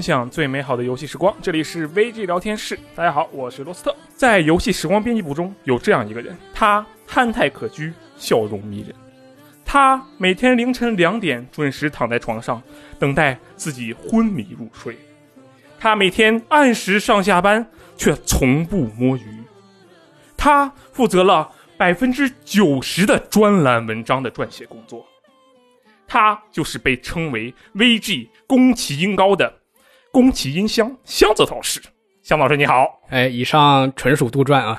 分享最美好的游戏时光，这里是 VG 聊天室。大家好，我是罗斯特。在游戏时光编辑部中有这样一个人，他憨态可掬，笑容迷人。他每天凌晨两点准时躺在床上，等待自己昏迷入睡。他每天按时上下班，却从不摸鱼。他负责了百分之九十的专栏文章的撰写工作。他就是被称为 VG 宫崎英高的宫崎英香香子老师。香子老师你好，哎，以上纯属杜撰啊。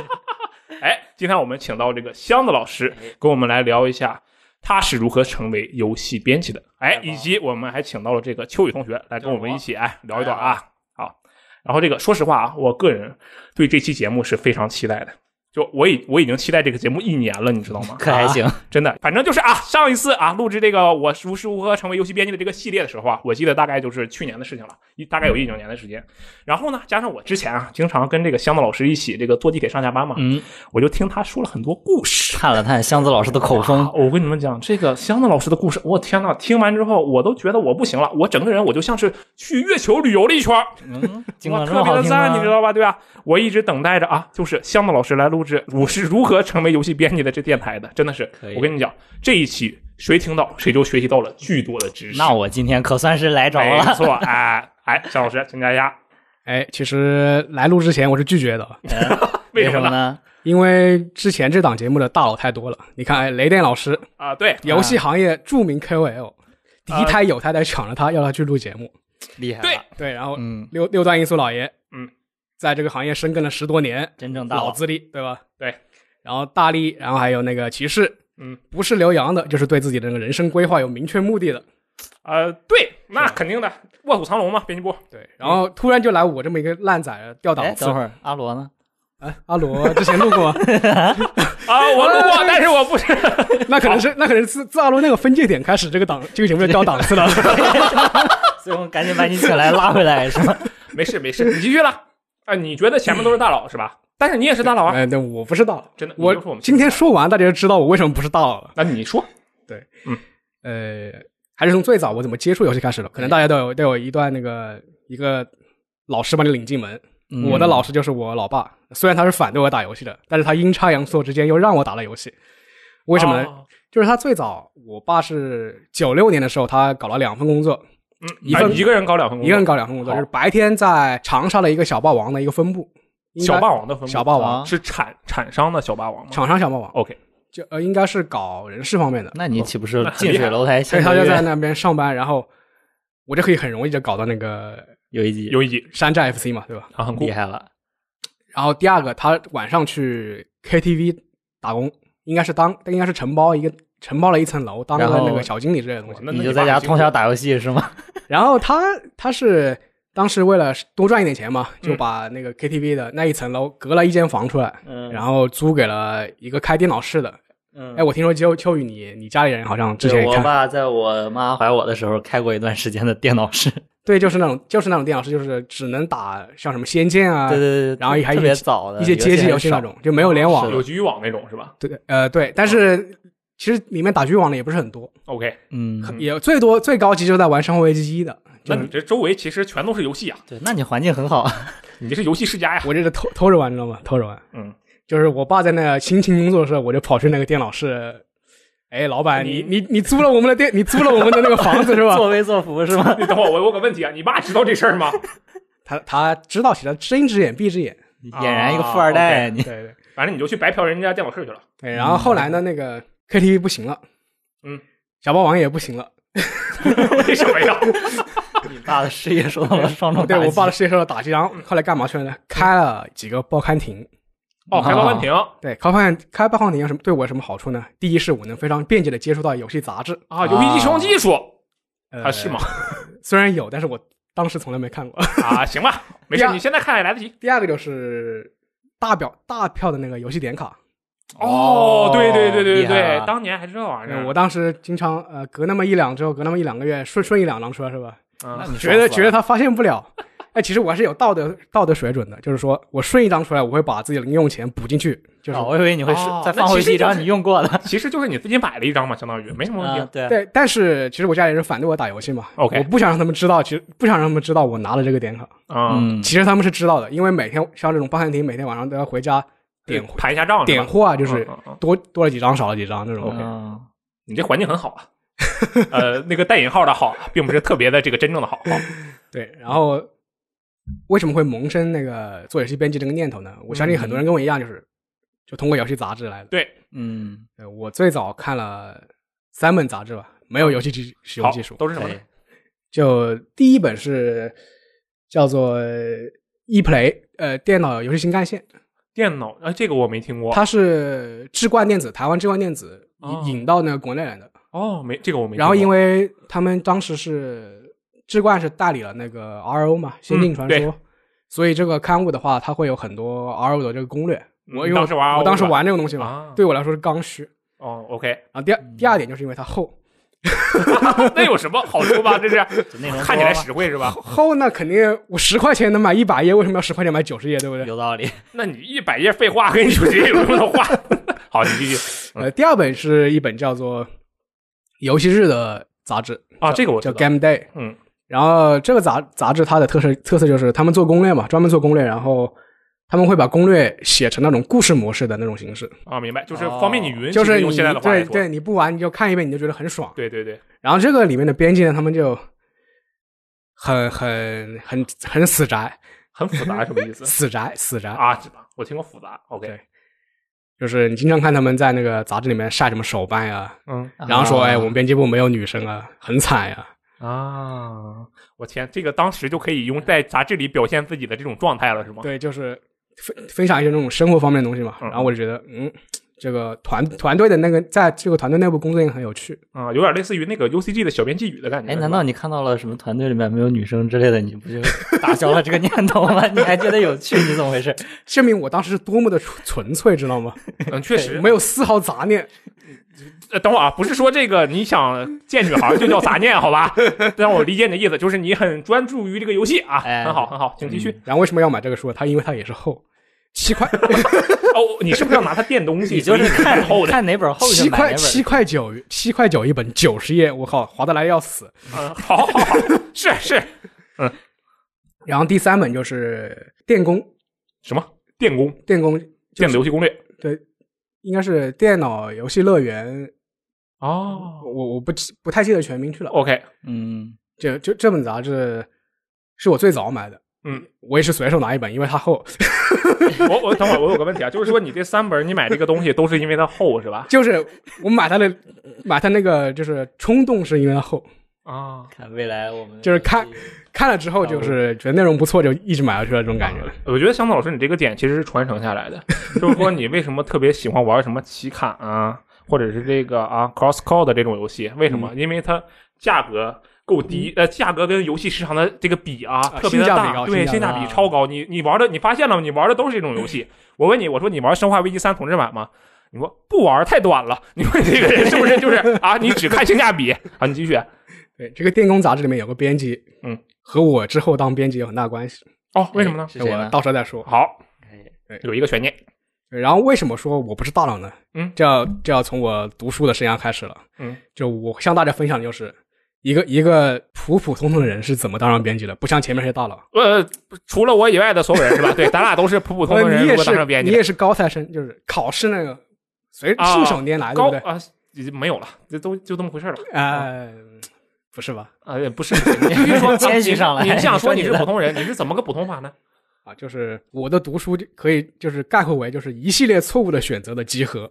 哎，今天我们请到这个香子老师，跟我们来聊一下他是如何成为游戏编辑的。哎，以及我们还请到了这个秋雨同学来跟我们一起哎聊一段啊。好，然后这个说实话啊，我个人对这期节目是非常期待的。就我已我已经期待这个节目一年了，你知道吗？可还行，真的，反正就是啊，上一次啊录制这个我如时如何成为游戏编辑的这个系列的时候啊，我记得大概就是去年的事情了，一大概有一整年的时间。然后呢，加上我之前啊，经常跟这个箱子老师一起这个坐地铁上下班嘛，嗯，我就听他说了很多故事，看了看箱子老师的口风，我跟你们讲，这个箱子老师的故事，我天呐，听完之后我都觉得我不行了，我整个人我就像是去月球旅游了一圈，嗯，我，特别的赞，你知道吧？对吧？我一直等待着啊，就是箱子老师来录制我是如何成为游戏编辑的这电台的，真的是，我跟你讲，这一期谁听到谁就学习到了巨多的知识。那我今天可算是来着了，没错，哎哎，向老师请加一下。哎，其实来录之前我是拒绝的，为什么呢？因为之前这档节目的大佬太多了。你看，哎，雷电老师啊，对，游戏行业著名 KOL，第一胎有胎在抢着他要他去录节目，厉害。对对，然后嗯，六六段音速老爷，嗯，在这个行业深耕了十多年，真正大佬资历，对吧？对。然后大力，然后还有那个骑士，嗯，不是留洋的，就是对自己的那个人生规划有明确目的的。呃，对，那肯定的，卧虎藏龙嘛，编辑部。对，然后突然就来我这么一个烂仔掉档次。等会儿阿罗呢？哎，阿罗之前录过 啊，我录过，但是我不是。那可能是那可能是自阿罗那个分界点开始，这个档这个节目就掉档次了。所以我们赶紧把你请来拉回来，是吧？没事没事，你继续了。啊，你觉得前面都是大佬是吧？但是你也是大佬啊！哎，那我不是大佬，真的。我今天说完，大家就知道我为什么不是大佬了。那你说，对，嗯，呃，还是从最早我怎么接触游戏开始的。可能大家都有都有一段那个一个老师把你领进门。我的老师就是我老爸，虽然他是反对我打游戏的，但是他阴差阳错之间又让我打了游戏。为什么呢？就是他最早，我爸是九六年的时候，他搞了两份工作，嗯，一份一个人搞两份工作，一个人搞两份工作，就是白天在长沙的一个小霸王的一个分部。小霸王的分部，小霸王是产产商的小霸王吗？厂商小霸王，OK，就呃应该是搞人事方面的。那你岂不是近水楼台？所以他就在那边上班，然后我就可以很容易就搞到那个游戏机，游戏机山寨 FC 嘛，对吧？他，很厉害了。然后第二个，他晚上去 KTV 打工，应该是当应该是承包一个承包了一层楼，当个那个小经理之类的东西。你就在家通宵打游戏是吗？然后他他是。当时为了多赚一点钱嘛，就把那个 KTV 的那一层楼隔了一间房出来，嗯，然后租给了一个开电脑室的。嗯，哎，我听说秋秋雨你你家里人好像之前我爸在我妈怀我的时候开过一段时间的电脑室。对，就是那种就是那种电脑室，就是只能打像什么仙剑啊，对对对，然后还特别早的一些街机游戏那种，就没有联网，有局域网那种是吧？对，呃，对，但是其实里面打局网的也不是很多。OK，嗯，也最多最高级就在玩《生活危机一》的。那你这周围其实全都是游戏啊？对，那你环境很好，你这是游戏世家呀！我这是偷偷着玩，你知道吗？偷着玩。嗯，就是我爸在那辛勤工作的时候，我就跑去那个电脑室。哎，老板，你你你租了我们的店，你租了我们的那个房子是吧？作威作福是吗？你等会儿，我有个问题啊，你爸知道这事儿吗？他他知道，其实睁一只眼闭一只眼，俨然一个富二代。你对对，反正你就去白嫖人家电脑室去了。对，然后后来呢，那个 KTV 不行了，嗯，小霸王也不行了。为什么呀？你爸的事业受到了双重对我爸的事业受到打击，然后后来干嘛去了呢？开了几个报刊亭。哦，开报刊亭。对，开报刊开报刊亭有什么对我有什么好处呢？第一是我能非常便捷的接触到游戏杂志啊，游戏机使用技术啊啊是吗？虽然有，但是我当时从来没看过啊。行吧，没事，你现在看也来得及。第二个就是大表大票的那个游戏点卡。哦，对对对对对对，当年还是这玩意儿。我当时经常呃隔那么一两周，隔那么一两个月顺顺一两张出来是吧？嗯，觉得觉得他发现不了，哎，其实我还是有道德道德水准的，就是说我顺一张出来，我会把自己的零用钱补进去，就是、哦我以为你会再放回去一张你用过的。其实就是你自己买了一张嘛，相当于没什么问题啊，。对，对。但是其实我家里人反对我打游戏嘛 OK 我不想让他们知道，其实不想让他们知道我拿了这个点卡。啊，嗯，其实他们是知道的，因为每天像这种报餐厅，每天晚上都要回家点盘一下账，点货啊，就是多多了几张，少了几张那种。嗯你这环境很好啊。呃，那个带引号的好，并不是特别的这个真正的好。对，然后为什么会萌生那个做游戏编辑这个念头呢？我相信很多人跟我一样，就是就通过游戏杂志来的。对，嗯，呃我最早看了三本杂志吧，没有游戏技使用技术，都是什么？就第一本是叫做 ePlay，呃，电脑游戏新干线，电脑啊，这个我没听过。它是智冠电子，台湾智冠电子哦引引到那个国内来的。哦，没这个我没听过。然后因为他们当时是智冠是代理了那个 RO 嘛，《仙境传说》对所以这个刊物的话，它会有很多 RO 的这个攻略。嗯我因为我当时玩这个东西嘛，啊对我来说是刚需。哦，OK，然后第二第二点就是因为它厚，那有什么好处吧？这是看起来实惠是吧？厚那肯定我十块钱能买一百页，为什么要十块钱买九十页，对不对？有道理。那你一百页废话跟你说这有什么话？好，你继续呃，第二本是一本叫做《游戏日》的杂志啊，叫叫这个我知道。Game Day。嗯，然后这个杂杂志它的特色特色就是他们做攻略嘛，专门做攻略，然后他们会把攻略写成那种故事模式的那种形式，啊，明白，就是方便你云，就是你其实用现在的话来说，对对，你不玩你就看一遍，你就觉得很爽。对对对，然后这个里面的编辑呢，他们就很很很很死宅，很复杂，什么意思死宅死宅，啊？知道，我听过复杂。OK，就是你经常看他们在那个杂志里面晒什么手办呀，嗯然后说啊哎我们编辑部没有女生啊，很惨呀。啊，我天，这个当时就可以用在杂志里表现自己的这种状态了，是吗？对，就是分分享一些那种生活方面的东西嘛。嗯然后我就觉得，嗯，这个团团队的那个在这个团队内部工作也很有趣。啊，有点类似于那个 UCG 的小编寄语的感觉。哎，难道你看到了什么团队里面没有女生之类的，你不就打消了这个念头吗？你还觉得有趣？你怎么回事？证明我当时是多么的纯纯粹，知道吗？嗯，确实 没有丝毫杂念。呃，等会儿啊，不是说这个你想见女孩就叫杂念，好吧？让我理解你的意思，就是你很专注于这个游戏啊，哎很好，很好，请继续。然后为什么要买这个书？它因为它也是厚，七块。哦，你是不是要拿它垫东西？你就是看厚的，看哪本厚的七块七。块九七块九一本，九十页，我靠，划得来要死。嗯，好好好，是是，嗯。然后第三本就是电工，什么？电工、电工电子游戏攻略？对，应该是电脑游戏乐园，哦。我我不记不太记得全名去了。，OK，嗯，这这这本杂志是我最早买的，嗯，我也是随手拿一本，因为它厚。我我等会儿我有个问题啊，就是说你这三本你买这个东西都是因为它厚是吧？就是我买它的买它那个就是冲动是因为它厚，啊，看未来我们就是看看了之后就是觉得内容不错，就一直买下去了这种感觉。我觉得香子老师你这个点其实是传承下来的，就是说你为什么特别喜欢玩什么奇卡啊，或者是这个啊 cross code 这种游戏？为什么？因为它价格。够低，呃，价格跟游戏市场的这个比啊，特别的大，性价比高对，性价比比超高。你你玩的，你发现了吗？你玩的都是这种游戏。我问你，我说你玩《生化危机三》同志版吗？你说不玩，太短了。你说这个人是不是就是啊？你只看性价比啊？你继续。对，这个电工杂志里面有个编辑，嗯，和我之后当编辑有很大关系。哦，为什么呢？我？到时候再说。好，哎有一个悬念。然后为什么说我不是大佬呢？嗯这要这要从我读书的生涯开始了。嗯，就我向大家分享的就是一个一个普普通通的人是怎么当上编辑的，不像前面那些大佬。呃，除了我以外的所有人是吧？对，咱俩都是普普通通人，如果呃你也是当上编辑，你也是高材生，就是考试那个随啊信手拈来，对不对？高啊，已经没有了，这都就这么回事了。呃，不是吧？啊，也不是，你必须说 谦虚上来你你这样说你是 普通人，你是怎么个普通法呢？啊，就是我的读书就可以就是概括为就是一系列错误的选择的集合。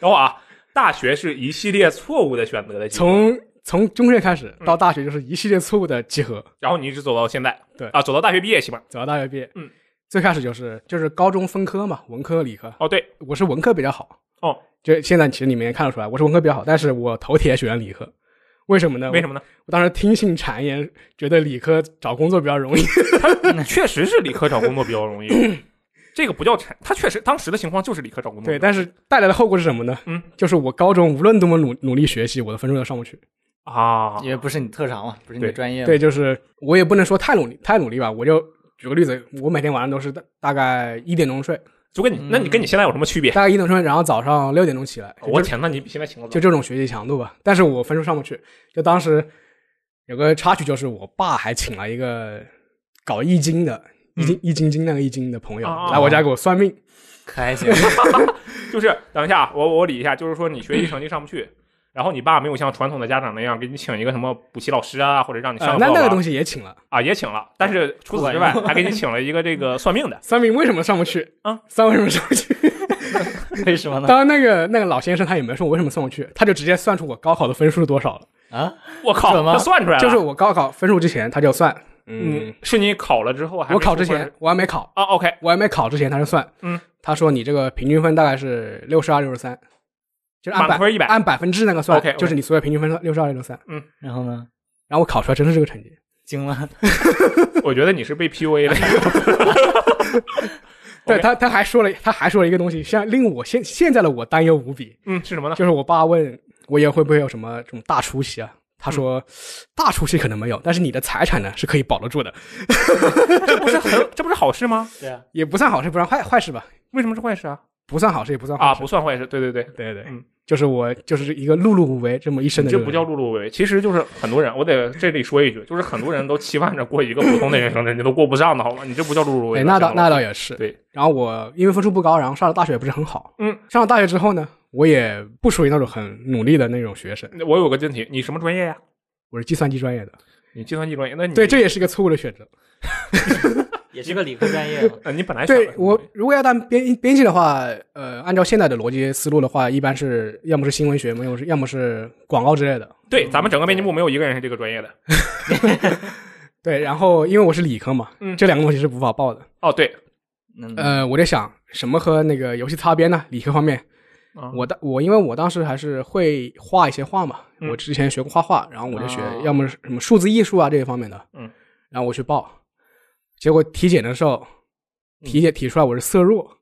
等会儿啊，大学是一系列错误的选择的从从中学开始到大学就是一系列错误的集合，然后你一直走到现在，对啊，走到大学毕业，起码走到大学毕业。嗯，最开始就是就是高中分科嘛，文科理科，哦，对，我是文科比较好。哦，就现在其实你们也看得出来，我是文科比较好，但是我头铁选理科。为什么呢？为什么呢？我当时听信谗言，觉得理科找工作比较容易。确实是理科找工作比较容易，这个不叫产，他确实当时的情况就是理科找工作。对，但是带来的后果是什么呢？嗯，就是我高中无论多么努努力学习，我的分数都上不去。啊，因为不是你特长嘛，不是你的专业嘛。对，就是我也不能说太努力，太努力吧。我就举个例子，我每天晚上都是大大概一点钟睡，就跟你，那你跟你现在有什么区别？大概一点钟睡，然后早上六点钟起来。我天，那你比现在强了。就这种学习强度吧。但是我分数上不去，就当时有个插曲，就是我爸还请了一个搞易经的。易经易筋经那个易经的朋友来我家给我算命，可还行。就是等一下，我我理一下，就是说你学习成绩上不去，然后你爸没有像传统的家长那样给你请一个什么补习老师啊，或者让你上那那个东西也请了。啊也请了，但是除此之外还给你请了一个这个算命的。算命为什么上不去啊？算为什么上不去？为什么呢？当然，那个那个老先生他也没说我为什么上不去，他就直接算出我高考的分数是多少了。啊，我靠，怎么他算出来了，就是我高考分数之前他就算，嗯嗯，，是你考了之后还没我考之前我还没考，啊，OK，我还没考之前他就算，嗯，他说你这个平均分大概是六十二、六十三，就是按百满分100按百分之那个算 OK，OK 就是你所有平均分六十二、六十三。嗯然后呢？然后我考出来真是这个成绩，惊了。我觉得你是被 PUA 了。对 OK 他他还说了他还说了一个东西，像令我现现在的我担忧无比，嗯，是什么呢？就是我爸问我以后会不会有什么这种大出息啊？他说、大出息可能没有，但是你的财产呢是可以保得住的，这不是很这不是好事吗？对啊，也不算好事，不算坏坏事吧？为什么是坏事啊？不算好事，也不算坏啊，不算坏事，对对对，对对，嗯就是我就是一个碌碌无为这么一生的人，这不叫碌碌无为，其实就是很多人，我得这里说一句，就是很多人都期盼着过一个普通的人生，人家都过不上的好吗？你这不叫碌碌无为那倒那倒也是。对，然后我因为分数不高，然后上了大学也不是很好。嗯，上了大学之后呢，我也不属于那种很努力的那种学生，我有个问题，你什么专业呀？我是计算机专业的。你计算机专业，那你对，这也是一个错误的选择。也是个理科专业嘛。呃，你本来想的对我如果要当编编辑的话，呃，按照现在的逻辑思路的话，一般是要么是新闻学，要么是要么是广告之类的。对，咱们整个编辑部没有一个人是这个专业的。对，然后因为我是理科嘛，嗯这两个东西是无法报的。哦，对，嗯，呃，我在想什么和那个游戏擦边呢？理科方面，啊我当我因为我当时还是会画一些画嘛，嗯我之前学过画画，然后我就学哦要么是什么数字艺术啊这一方面的，嗯，然后我去报，结果体检的时候，体检体出来我是色弱，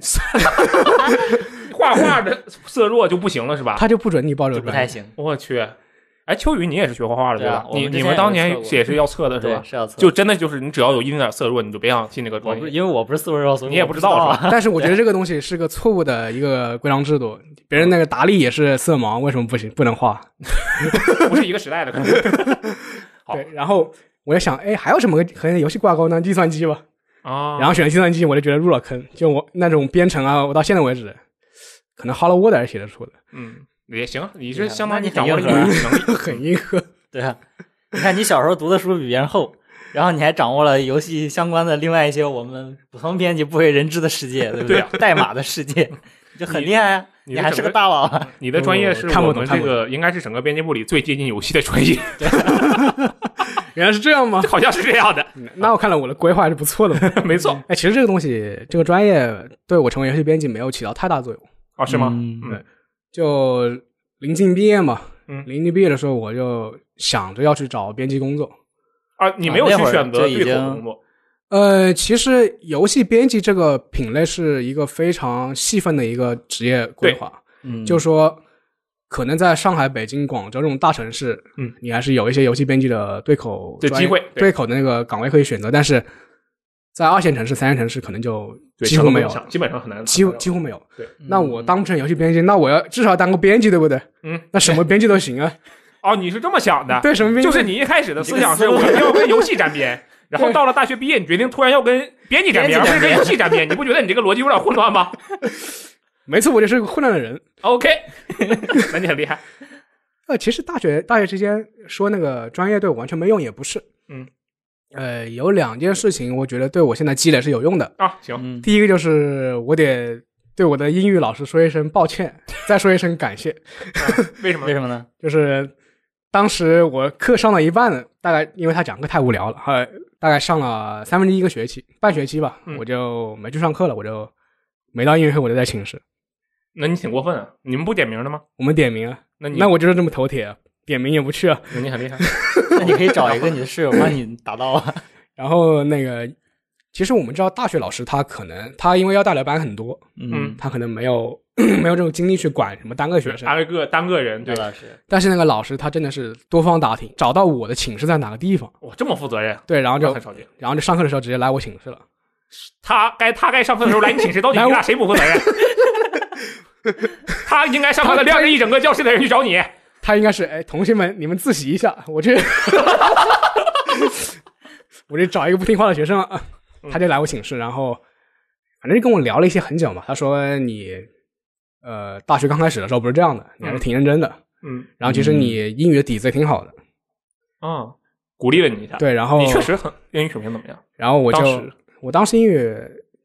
画画的色弱就不行了是吧？他就不准你报这个专业。就不太行。我去，哎，秋雨你也是学画画的对啊吧？你你们当年也是要测的是对，吧？是要测。就真的就是你只要有一丁点色弱，你就别想进那个我不是专业。因为我不是四分肉，所以你也不不知道是吧。但是我觉得这个东西是个错误的一个规章制度，别人那个达利也是色盲，为什么不行不能画？不是一个时代的，可能。好对，然后我就想，哎，还有什么和游戏挂钩呢？计算机吧。啊，然后选了计算机，我就觉得入了坑。就我那种编程啊，我到现在为止，可能 Hello World 还是写得出的，嗯也行，你是相当于你掌握了能力。很硬核。对啊，你看你小时候读的书比别人厚，然后你还掌握了游戏相关的另外一些我们普通编辑不为人知的世界，对不对啊代码的世界，你就很厉害啊！你你还是个大佬啊！你的专业是看不我们这懂看不个应该是整个编辑部里最接近游戏的专业，原来是这样吗？好像是这样的。那我看来我的规划还是不错的嘛。没错，哎，其实这个东西，这个专业对我成为游戏编辑没有起到太大作用。哦，是吗？嗯嗯就临近毕业嘛，嗯。临近毕业的时候，我就想着要去找编辑工作。啊，你没有去选择对口工作。呃，其实游戏编辑这个品类是一个非常细分的一个职业规划，嗯，就说可能在上海、北京、广州这种大城市，嗯，你还是有一些游戏编辑的对口专业的机会。对。对口的那个岗位可以选择，但是在二线城市、三线城市可能就对几乎没有，基本上很难，几乎几乎没有。对，那我当不成游戏编辑，那我要至少当个编辑，对不对？嗯，那什么编辑都行啊。哦，你是这么想的？对，什么编辑就是你一开始的思想是我要跟游戏沾边，然后到了大学毕业，你决定突然要跟编辑沾边，而不是跟游戏沾边，你不觉得你这个逻辑有点混乱吗 没错，我就是个混乱的人。？OK，那你很厉害。呃，其实大学大学之间说那个专业对我完全没用也不是。嗯，呃，有两件事情我觉得对我现在积累是有用的。啊，行，嗯，第一个就是我得对我的英语老师说一声抱歉，再说一声感谢。为什么为？什么呢？就是当时我课上了一半，大概因为他讲课太无聊了，呃，大概上了三分之一个学期，半学期吧，嗯我就没去上课了，我就没到音乐会，我就在寝室。那你挺过分啊！你们不点名的吗？我们点名啊，那你那我就是这么头铁啊，点名也不去啊。那 你很厉害。那你可以找一个你的室友帮你打到啊。然后那个其实我们知道，大学老师他可能他因为要带的班很多，嗯他可能没有 没有这种精力去管什么单个学生。单个单个人，对对，老师，但是那个老师他真的是多方打听，找到我的寝室在哪个地方，哇，这么负责任，对，然后就很少见。然后就上课的时候直接来我寝室了。他该他该上课的时候来你寝室，到底 你俩谁不负责任？他应该上课的晾着一整个教室的人去找你，他应该是哎，同学们你们自习一下，我去 我去找一个不听话的学生，啊他就来我寝室，然后反正就跟我聊了一些很久嘛。他说你呃大学刚开始的时候不是这样的，你还是挺认真的，嗯然后其实你英语的底子也挺好的，啊，鼓励了你一下。，对，然后你确实很英语水平怎么样？然后我就当我当时英语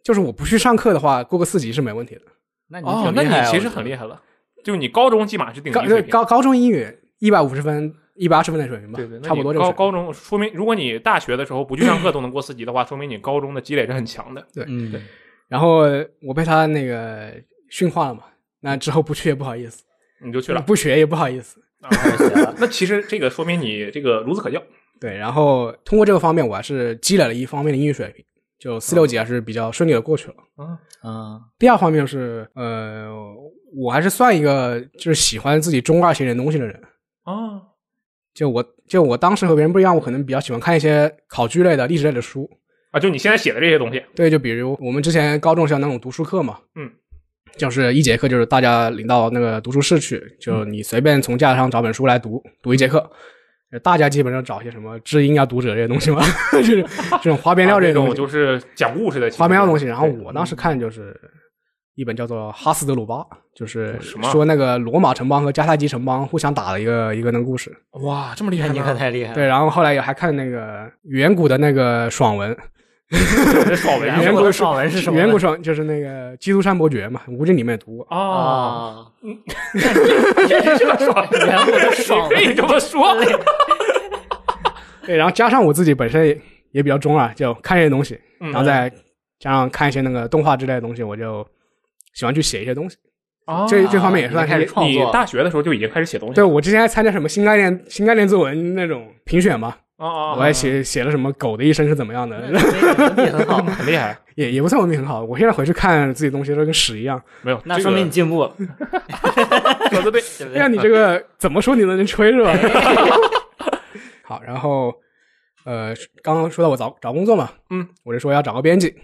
就是我不去上课的话，过个四级是没问题的。那你哦，那你其实很厉害了。就你高中起码是顶高级水平，高高中英语一百五十分、一百二十分的水平吧，对对，那差不多高高中说明，如果你大学的时候不去上课都能过四级的话，说明你高中的积累是很强的。嗯对然后我被他那个训话了嘛，那之后不去也不好意思，你就去了。不学也不好意思。那其实这个说明你这个孺子可教。对，然后通过这个方面，我还是积累了一方面的英语水平，就四六级还是比较顺利的过去了。嗯嗯第二方面是，呃，我还是算一个就是喜欢自己中二型点东西的人。啊就我就我当时和别人不一样，我可能比较喜欢看一些考据类的、历史类的书。啊！就你现在写的这些东西，对，就比如我们之前高中是有那种读书课嘛，嗯，就是一节课就是大家领到那个读书室去，就你随便从架子上找本书来读，读一节课。大家基本上找一些什么知音啊、读者这些东西嘛，就是这种花边料这种就是讲故事的花边料的东西。然后我当时看就是一本叫做《哈斯德鲁巴》，就是什么说那个罗马城邦和迦太基城邦互相打的一个一个那个故事。哇，这么厉害那你可？太厉害了。对，然后后来也还看那个远古的那个爽文，这爽文远古的爽文是什么？远古爽就是那个《基督山伯爵》嘛，吴京里面也读过。啊，啊，这个爽远古的爽可以这么说。对，然后加上我自己本身也也比较中二，就看这些东西，嗯然后再加上看一些那个动画之类的东西，我就喜欢去写一些东西。啊这这方面也算你开始是。你创作大学的时候就已经开始写东西对，我之前还参加什么新概念新概念作文那种评选嘛，啊啊！我还写写了什么狗的一生是怎么样的，文笔很好，很厉害，也也不算文笔很好。我现在回去看自己东西都跟屎一样。没有，那说明你进步了，说的对。对不对？那你这个怎么说你都能吹是吧？好，然后呃，刚刚说到我找找工作嘛，嗯，我就说要找个编辑，嗯，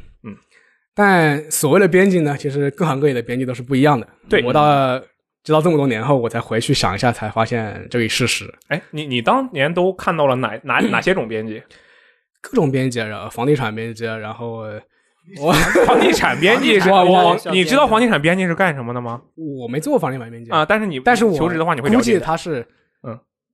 但所谓的编辑呢，其实各行各业的编辑都是不一样的。对我到直到这么多年后，我才回去想一下，才发现这一事实。哎，你你当年都看到了哪哪 哪些种编辑？各种编辑，然后房地产编辑，然后呃我房地产编辑是我你知道房地产编辑是干什么的吗？我没做过房地产编辑啊，，但是你但是我求职的话，你会估。计他是嗯。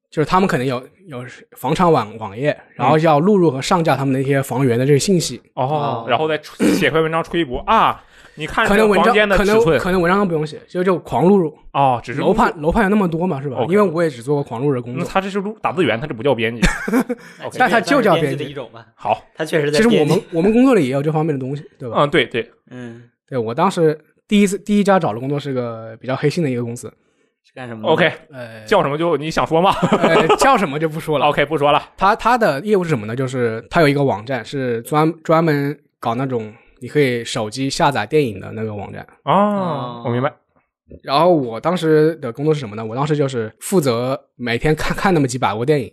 就是他们可能有有房产网网页，然后要录入和上架他们那些房源的这个信息，哦哦，然后再出写篇文章吹一波啊！你看可能文章可能可能文章都不用写，就就狂录入。哦，只是楼盘楼盘有那么多嘛，是吧？因为我也只做过狂录的工那作。他这是录打字员，他这不叫编辑。但他就叫编编辑的一种吧，好，他确实在其实我们我们工作里也有这方面的东西，对吧？嗯，对对，嗯对我当时第一次第一家找的工作是个比较黑心的一个公司，是干什么的 OK，呃，叫什么就你想说吗呃叫什么就不说了。？OK，不说了。他他的业务是什么呢？就是他有一个网站，是专专门搞那种你可以手机下载电影的那个网站。哦，我明白。然后我当时的工作是什么呢？我当时就是负责每天看看那么几百部电影，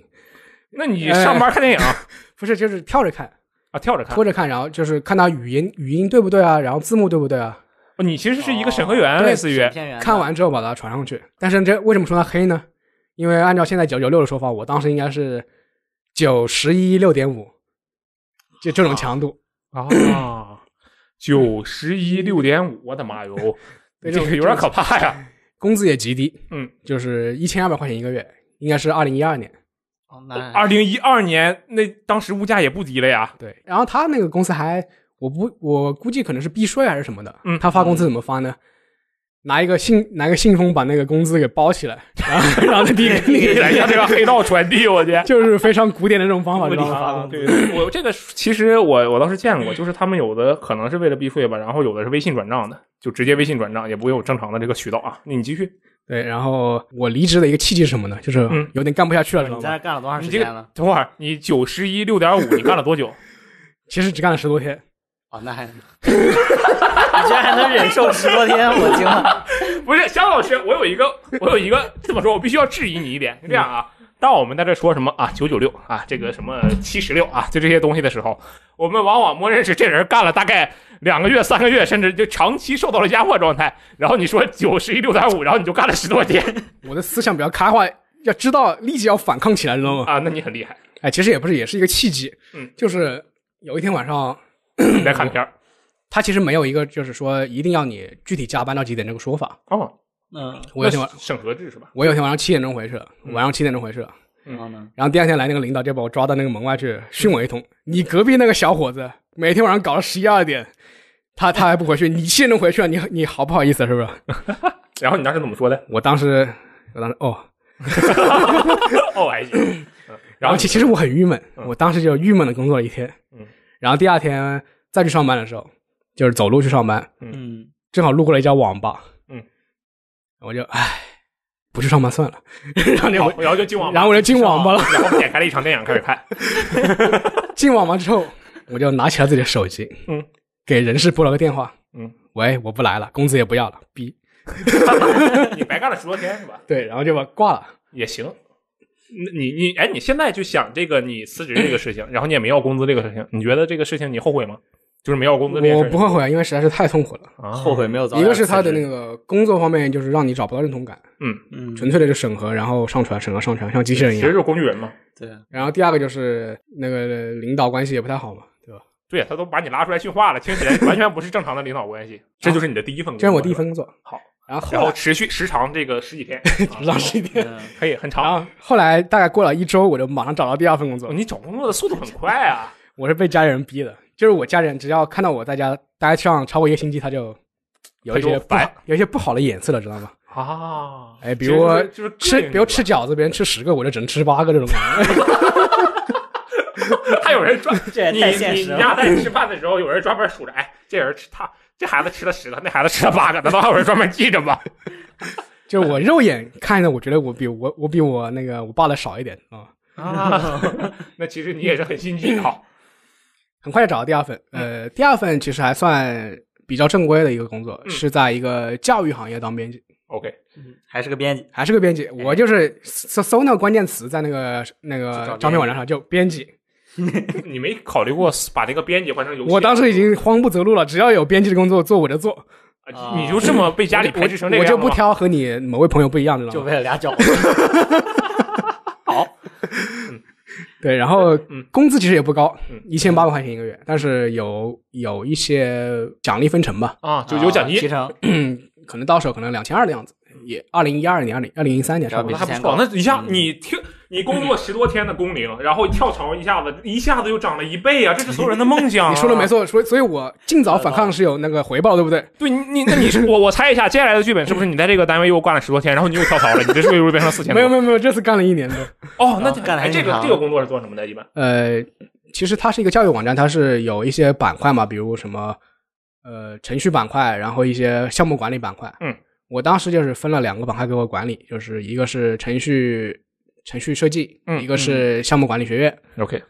那你上班看电影 不是就是跳着看，啊，跳着看拖。着看，然后就是看他语音语音对不对啊，然后字幕对不对啊，哦你其实是一个审核员，对类似于看完之后把它传上去。但是这为什么说它黑呢？因为按照现在九九六的说法，我当时应该是九十一六点五，就这种强度。啊，九十一六点五，我的妈哟，这个有点可怕呀。工资也极低，嗯，就是一千二百块钱一个月，应该是二零一二年。哦，那二零一二年那当时物价也不低了呀。对，然后他那个公司还，我不，我估计可能是避税还是什么的。嗯他发工资怎么发呢？拿一个信，拿个信封把那个工资给包起来，然后然后他第一个听起来像这个黑道传递，我去。就是非常古典的这种方法，我知道吗？啊，对，对我这个其实我我倒是见过，就是他们有的可能是为了避税吧，然后有的是微信转账的，就直接微信转账，也不会有正常的这个渠道啊。那你继续，对，然后我离职的一个契机是什么呢？就是嗯有点干不下去了，知道吗？你在那干了多长时间了？等会儿你九十一六点五，你干了多久？其实只干了十多天，哦，那还，你居然还能忍受十多天，我惊了。不是肖老师，我有一个，我有一个这么说，我必须要质疑你一点，是这样啊。当我们在这说什么啊九九六啊这个什么七十六啊就这些东西的时候，我们往往默认是这人干了大概两个月、三个月，甚至就长期受到了压迫状态。然后你说九十一六点五，然后你就干了十多天 我的思想比较开化，要知道立即要反抗起来，知道吗？啊，那你很厉害。哎，其实也不是，也是一个契机。嗯，就是有一天晚上，你在看片儿他其实没有一个就是说一定要你具体加班到几点这个说法。哦，嗯，我有天晚上审核制是吧？我有天晚上七点钟回去，了晚上七点钟回去，然后呢？然后第二天来那个领导就把我抓到那个门外去训我一通。你隔壁那个小伙子每天晚上搞到十一二点，他他还不回去，你七点钟回去了，你你好不好意思是不是？然后你当时怎么说的？我当时我当时哦，哦，还行。嗯然后其其实我很郁闷，嗯我当时就郁闷的工作了一天。嗯，然后第二天再去上班的时候，就是走路去上班，嗯，正好路过了一家网吧。嗯，我就唉，不去上班算了。然后就，然后就进网吧，然后我就进网吧了。然后点开了一场电影开始看。进网吧之后，我就拿起了自己的手机，嗯，给人事拨了个电话，嗯，喂，我不来了，工资也不要了，逼。你白干了十多天是吧？对，然后就把挂了。也行。那你你哎，你现在就想这个你辞职这个事情，然后你也没要工资这个事情，你觉得这个事情你后悔吗？就是没要工资这件事情。我不后悔啊，因为实在是太痛苦了。啊，后悔没有早一个是他的那，个工作方面，就是让你找不到认同感，嗯，纯粹的就审核，然后上传，审核上传，像机器人一样。其实就是工具人嘛。对，然后第二个就是那个领导关系也不太好嘛，对吧？对他都把你拉出来训话了，听起来完全不是正常的领导关系。这就是你的第一份工作，这是我第一份工作。好，然后持续时长这个十几天，十几天，嗯可以很然长。后后来大概过了一周，我就马上找到第二份工作哦。你找工作的速度很快啊！我是被家里人逼的，就是我家人只要看到我在家待上超过一个星期，他就有一些不有一些不好的眼色了，知道吗？啊，哎比如就是吃，比如吃，饺子，别人吃十个，我就只能吃八个这种感觉。还有人专这也你太现实你你家了。在吃饭的时候，有人专门数着，哎，这人吃他 这孩子吃了十个，那孩子吃了八个，难道还有人专门记着吗？就我肉眼看着，我觉得我比我我比我那个我爸的少一点啊。啊，那其实你也是很心机好。很快就找到第二份，呃，第二份其实还算比较正规的一个工作，嗯是在一个教育行业当编辑，OK，还是个编辑，还是个编辑。我就是搜搜那个关键词，在那个那个招聘网站上就编辑。你没考虑过把这个编辑换成游戏？我当时已经慌不择路了，只要有编辑的工作做我就做，啊你就这么被家里排斥成这样我就不挑和你某位朋友不一样，的了？就为了俩饺子。好，对，然后嗯工资其实也不高嗯，一千八百块钱一个月，但是有有一些奖励分成吧，啊，就有奖金，提成，可能到手可能两千二的样子。也二零一二年、二零二零一三年差不多还不错。那一下嗯你听，你工作十多天的工龄，然后跳槽一下子，一下子就涨了一倍啊！这是所有人的梦想、啊。你说的没。错，所以所以我尽早反抗是有那个回报，对不对？对你，你那你是我我猜一下，接下来的剧本是不是你在这个单位又干了十多天，然后你又跳槽了，你的税又变成四千？没有没有没有，这次干了一年多。哦，那就干得还哎这个这个工作是做什么的？一般呃，其实它是一个教育网站，它是有一些板块嘛，比如什么呃程序板块，然后一些项目管理板块。嗯，我当时就是分了两个板块给我管理，就是一个是程序程序设计，嗯一个是项目管理学院。OK，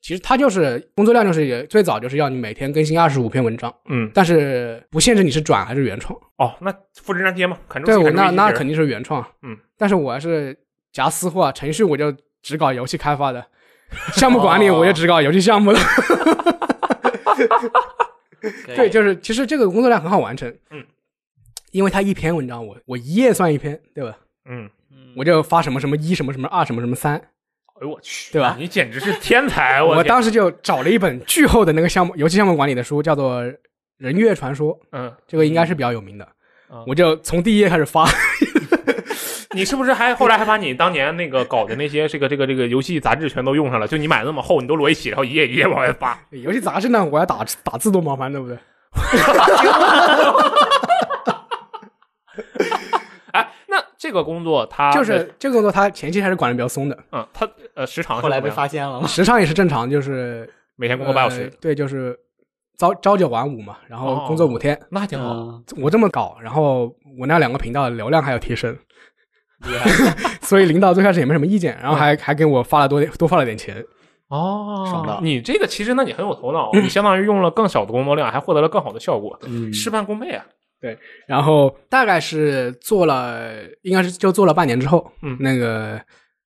其实它就是工作量，就是也最早就是要你每天更新二十五篇文章，嗯，但是不限制你是转还是原创。哦，那复制粘贴嘛，肯定对那那肯定是原创，嗯，但是我还是夹私货啊，程序我就只搞游戏开发的，项目管理我就只搞游戏项目的。对，就是其实这个工作量很好完成，嗯，因为他一篇文章我我一页算一篇，对吧？嗯，我就发什么什么一什么什么二什么什么三，哎呦我去，对吧你简直是天才！我天当时就找了一本巨厚的那个项目游戏项目管理的书，叫做《人月传说》，嗯，这个应该是比较有名的。嗯我就从第一页开始发，你是不是还后来还把你当年那个搞的那些这个这个这个游戏杂志全都用上了？就你买那么厚，你都摞一起，然后一页一页往外发。游戏杂志呢，我要打打字多麻烦，对不对？哎，那这个工作他就是这个工作，他前期还是管的比较松的，嗯，他呃时长后来被发现了吗？时长也是正常，就是每天工作八小呃时，对，就是朝朝九晚五嘛，然后工作五天。那还挺好。嗯，我这么搞，然后我那两个频道的流量还有提升，所以领导最开始也没什么意见，然后还、还给我发了多点多发了点钱。哦到，你这个其实那你很有头脑，你相当于用了更小的工作量，还获得了更好的效果，嗯事半功倍啊！然后大概是做了，应该是就做了半年之后，嗯那个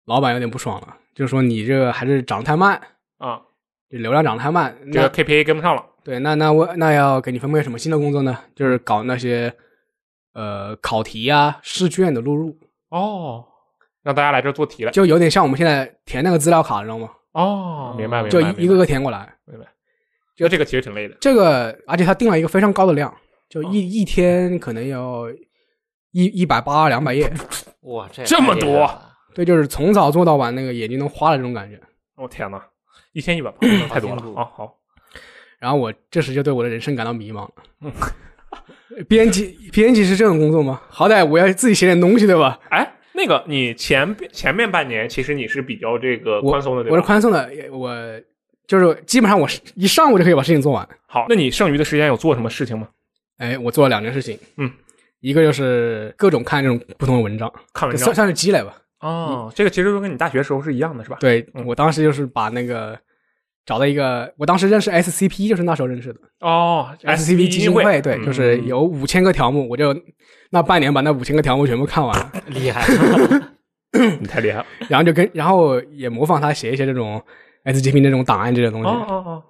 老板有点不爽了，就说你这个还是涨得太慢，啊，这流量涨得太慢。那这个 KPI 跟不上了。对，那那我那要给你分配什么新的工作呢？就是搞那些呃考题啊、试卷的录入，哦，让大家来这做题了。就有点像我们现在填那个资料卡，知道吗？哦，明白明白，就一一个个填过来。明白。就这个其实挺累的。这个，而且他定了一个非常高的量，就哦一、一天可能要一一百八两百页，哇，这也这么多对，就是从早做到晚，那个眼睛都花了这种感觉。我、哦天哪，一天一百八，太多了啊！好，然后我这时就对我的人生感到迷茫了。编辑，编辑是这种工作吗？好歹我要自己写点东西，对吧？哎，那个你前前面半年其实你是比较这个宽松的，对吧？我是宽松的，我就是基本上我一上午就可以把事情做完。好，那你剩余的时间有做什么事情吗？哎，我做了两件事情，嗯，一个就是各种看这种不同的文章，看文章算算是积累吧。哦，这个其实就跟你大学时候是一样的，是吧？对嗯我当时就是把那个找到一个，我当时认识 SCP，就是那时候认识的哦 SCP 基金会会，对，嗯就是有五千个条目，我就那半年把那五千个条目全部看完了，厉害，你太厉害了。然后就跟然后也模仿他写一些这种 SCP 那种档案这些东西，哦哦哦，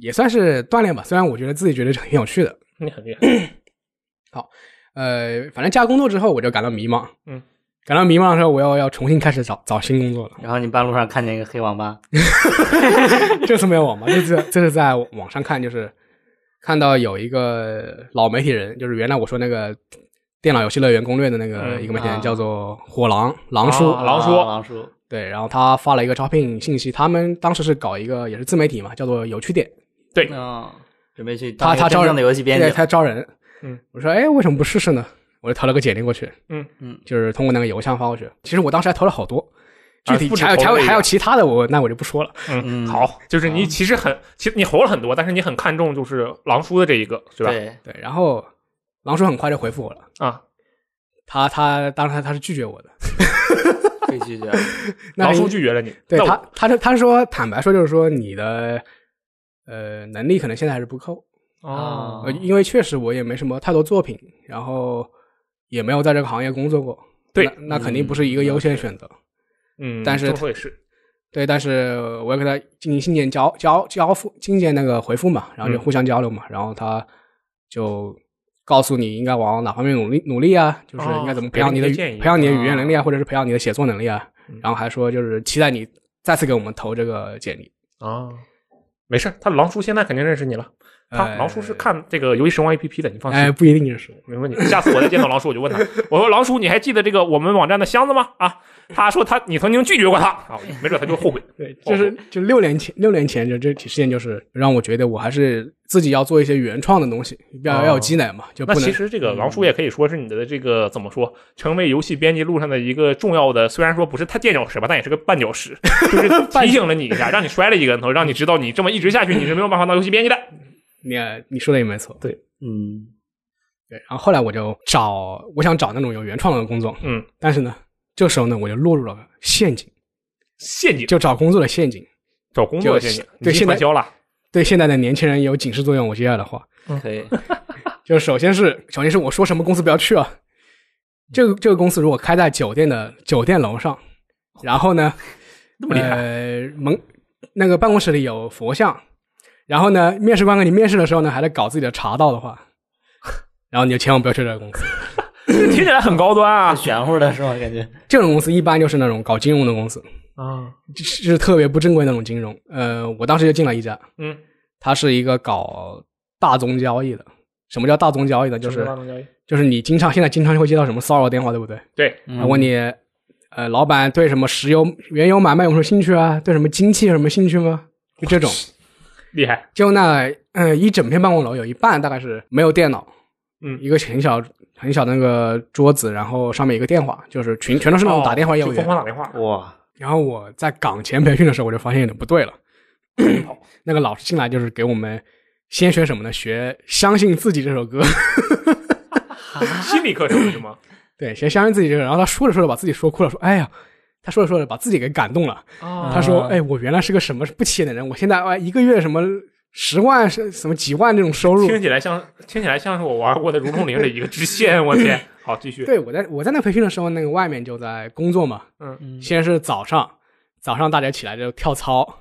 也算是锻炼吧。虽然我觉得自己觉得挺有趣的，你很厉害 好。呃，反正加工作之后我就感到迷茫，嗯，感到迷茫的时候，我要要重新开始找找新工作了。然后你半路上看见一个黑网吧 这次没有网吧，这次这是在网上看，就是看到有一个老媒体人，就是原来我说那个电脑游戏乐园攻略的那个嗯一个媒体人，啊叫做火狼狼叔，啊狼叔啊狼叔，对，然后他发了一个招聘信息，他们当时是搞一个也是自媒体嘛，叫做有趣点，对，嗯，准备去他他招人的游戏编对，辑，他招人，嗯，我说哎，为什么不试试呢？我就投了个简历过去，嗯。嗯，就是通过那个邮箱发过去。其实我当时还投了好多，具体还有还有还有其他的，我那我就不说了。嗯，嗯。好，就是你其实很，其实你投了很多，但是你很看重就是狼叔的这一个，是吧？对，对，然后狼叔很快就回复我了。啊，他他当时他是拒绝我的，被拒绝，狼叔拒绝了你。对他他是他说坦白说就是说你的呃能力可能现在还是不够，哦呃，因为确实我也没什么太多作品，然后也没有在这个行业工作过，对那那肯定不是一个优先选择。嗯，但是这么说也是，对，但是我要跟他进行信件交交交付，信件那个回复嘛，然后就嗯。互相交流嘛，然后他就告诉你应该往哪方面努力努力啊，就是应该怎么培养你的培养你的语言能力啊，或者是培养你的写作能力啊，嗯。然后还说就是期待你再次给我们投这个简历。啊，没事，他狼叔现在肯定认识你了。他呃狼叔是看这个游戏神话 APP 的，你放心。哎，不一定认识。没问题。下次我再见到狼叔，我就问他，我说狼叔，你还记得这个我们网站的箱子吗？啊，他说他你曾经拒绝过他啊，没准他就后悔。对，就是就六年前，六年前就这起事件，就是让我觉得我还是自己要做一些原创的东西，要、哦要有积累嘛，就不能那其实这个狼叔也可以说是你的这个怎么说，成为游戏编辑路上的一个重要的，虽然说不是太垫脚石吧，但也是个绊脚石，就是提醒了你一下，让你摔了一个跟头，让你知道你这么一直下去你是没有办法当游戏编辑的。你你说的也没错，对嗯，对。然后后来我就找，我想找那种有原创的工作，嗯，但是呢，这时候呢，我就落入了陷阱，陷阱，就找工作的陷阱。找工作的陷阱，对现在你传销了。对现在的年轻人有警示作用。我接下来的话，可以，就首先是首先是我说什么公司不要去啊，这个这个公司如果开在酒店的酒店楼上，然后呢，那么厉害呃，门那个办公室里有佛像，然后呢，面试官跟你面试的时候呢，还在搞自己的茶道的话，然后你就千万不要去这个公司。听起来很高端啊玄乎的是吗？感觉这种公司一般就是那种搞金融的公司，啊，就是特别不正规那种金融。呃，我当时就进了一家，嗯，它是一个搞大宗交易的。什么叫大宗交易呢？就是就是你经常现在经常会接到什么骚扰电话，对不对？对，嗯他问你，呃，老板对什么石油、原油买卖有什么兴趣啊？对什么经济有什么兴趣吗？就这种。厉害，就那呃一整片办公楼有一半大概是没有电脑，嗯一个很小很小的那个桌子，然后上面一个电话，就是全全都是那种打电话业务员。疯狂打电话，哇，然后我在岗前培训的时候，我就发现有点不对了。那个老师进来就是给我们先学什么呢？学《相信自己》这首歌。心理课程是吗？对，先相信自己这个。然后他说着说着把自己说哭了，说：“哎呀，他说着说着把自己给感动了。啊他说：“哎，我原来是个什么不起眼的人，我现在哎一个月什么十万是什么几万这种收入。听起来像听起来像是我玩过的《如龙零》的一个支线，我天！好，继续。对，我在我在那培训的时候，那个外面就在工作嘛。嗯，先是早上，早上大家起来就跳操，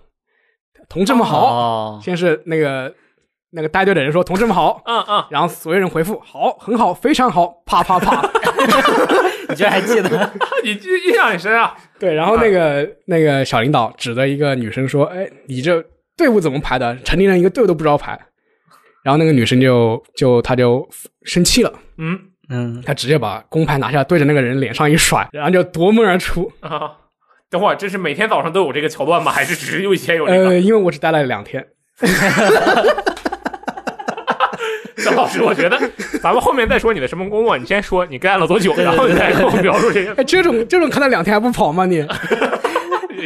同志们好。哦，先是那个那个带队的人说：“同志们好。嗯嗯，”然后所有人回复：“好，很好，非常好。”啪啪啪。你居然还记得？你记印象很深啊。对，然后那个那个小领导指着一个女生说：“哎，你这队伍怎么排的？成年人一个队伍都不知道排。”然后那个女生就就她就生气了，嗯嗯，她直接把工牌拿下，对着那个人脸上一甩，然后就夺门而出。啊，等会儿这是每天早上都有这个桥段吗？还是只是有以前有这个？呃，因为我只待了两天，张老师，我觉得咱们后面再说你的什么工作，你先说你干了多久，然后你再给我描述这个。哎，这种这种看到两天还不跑吗你？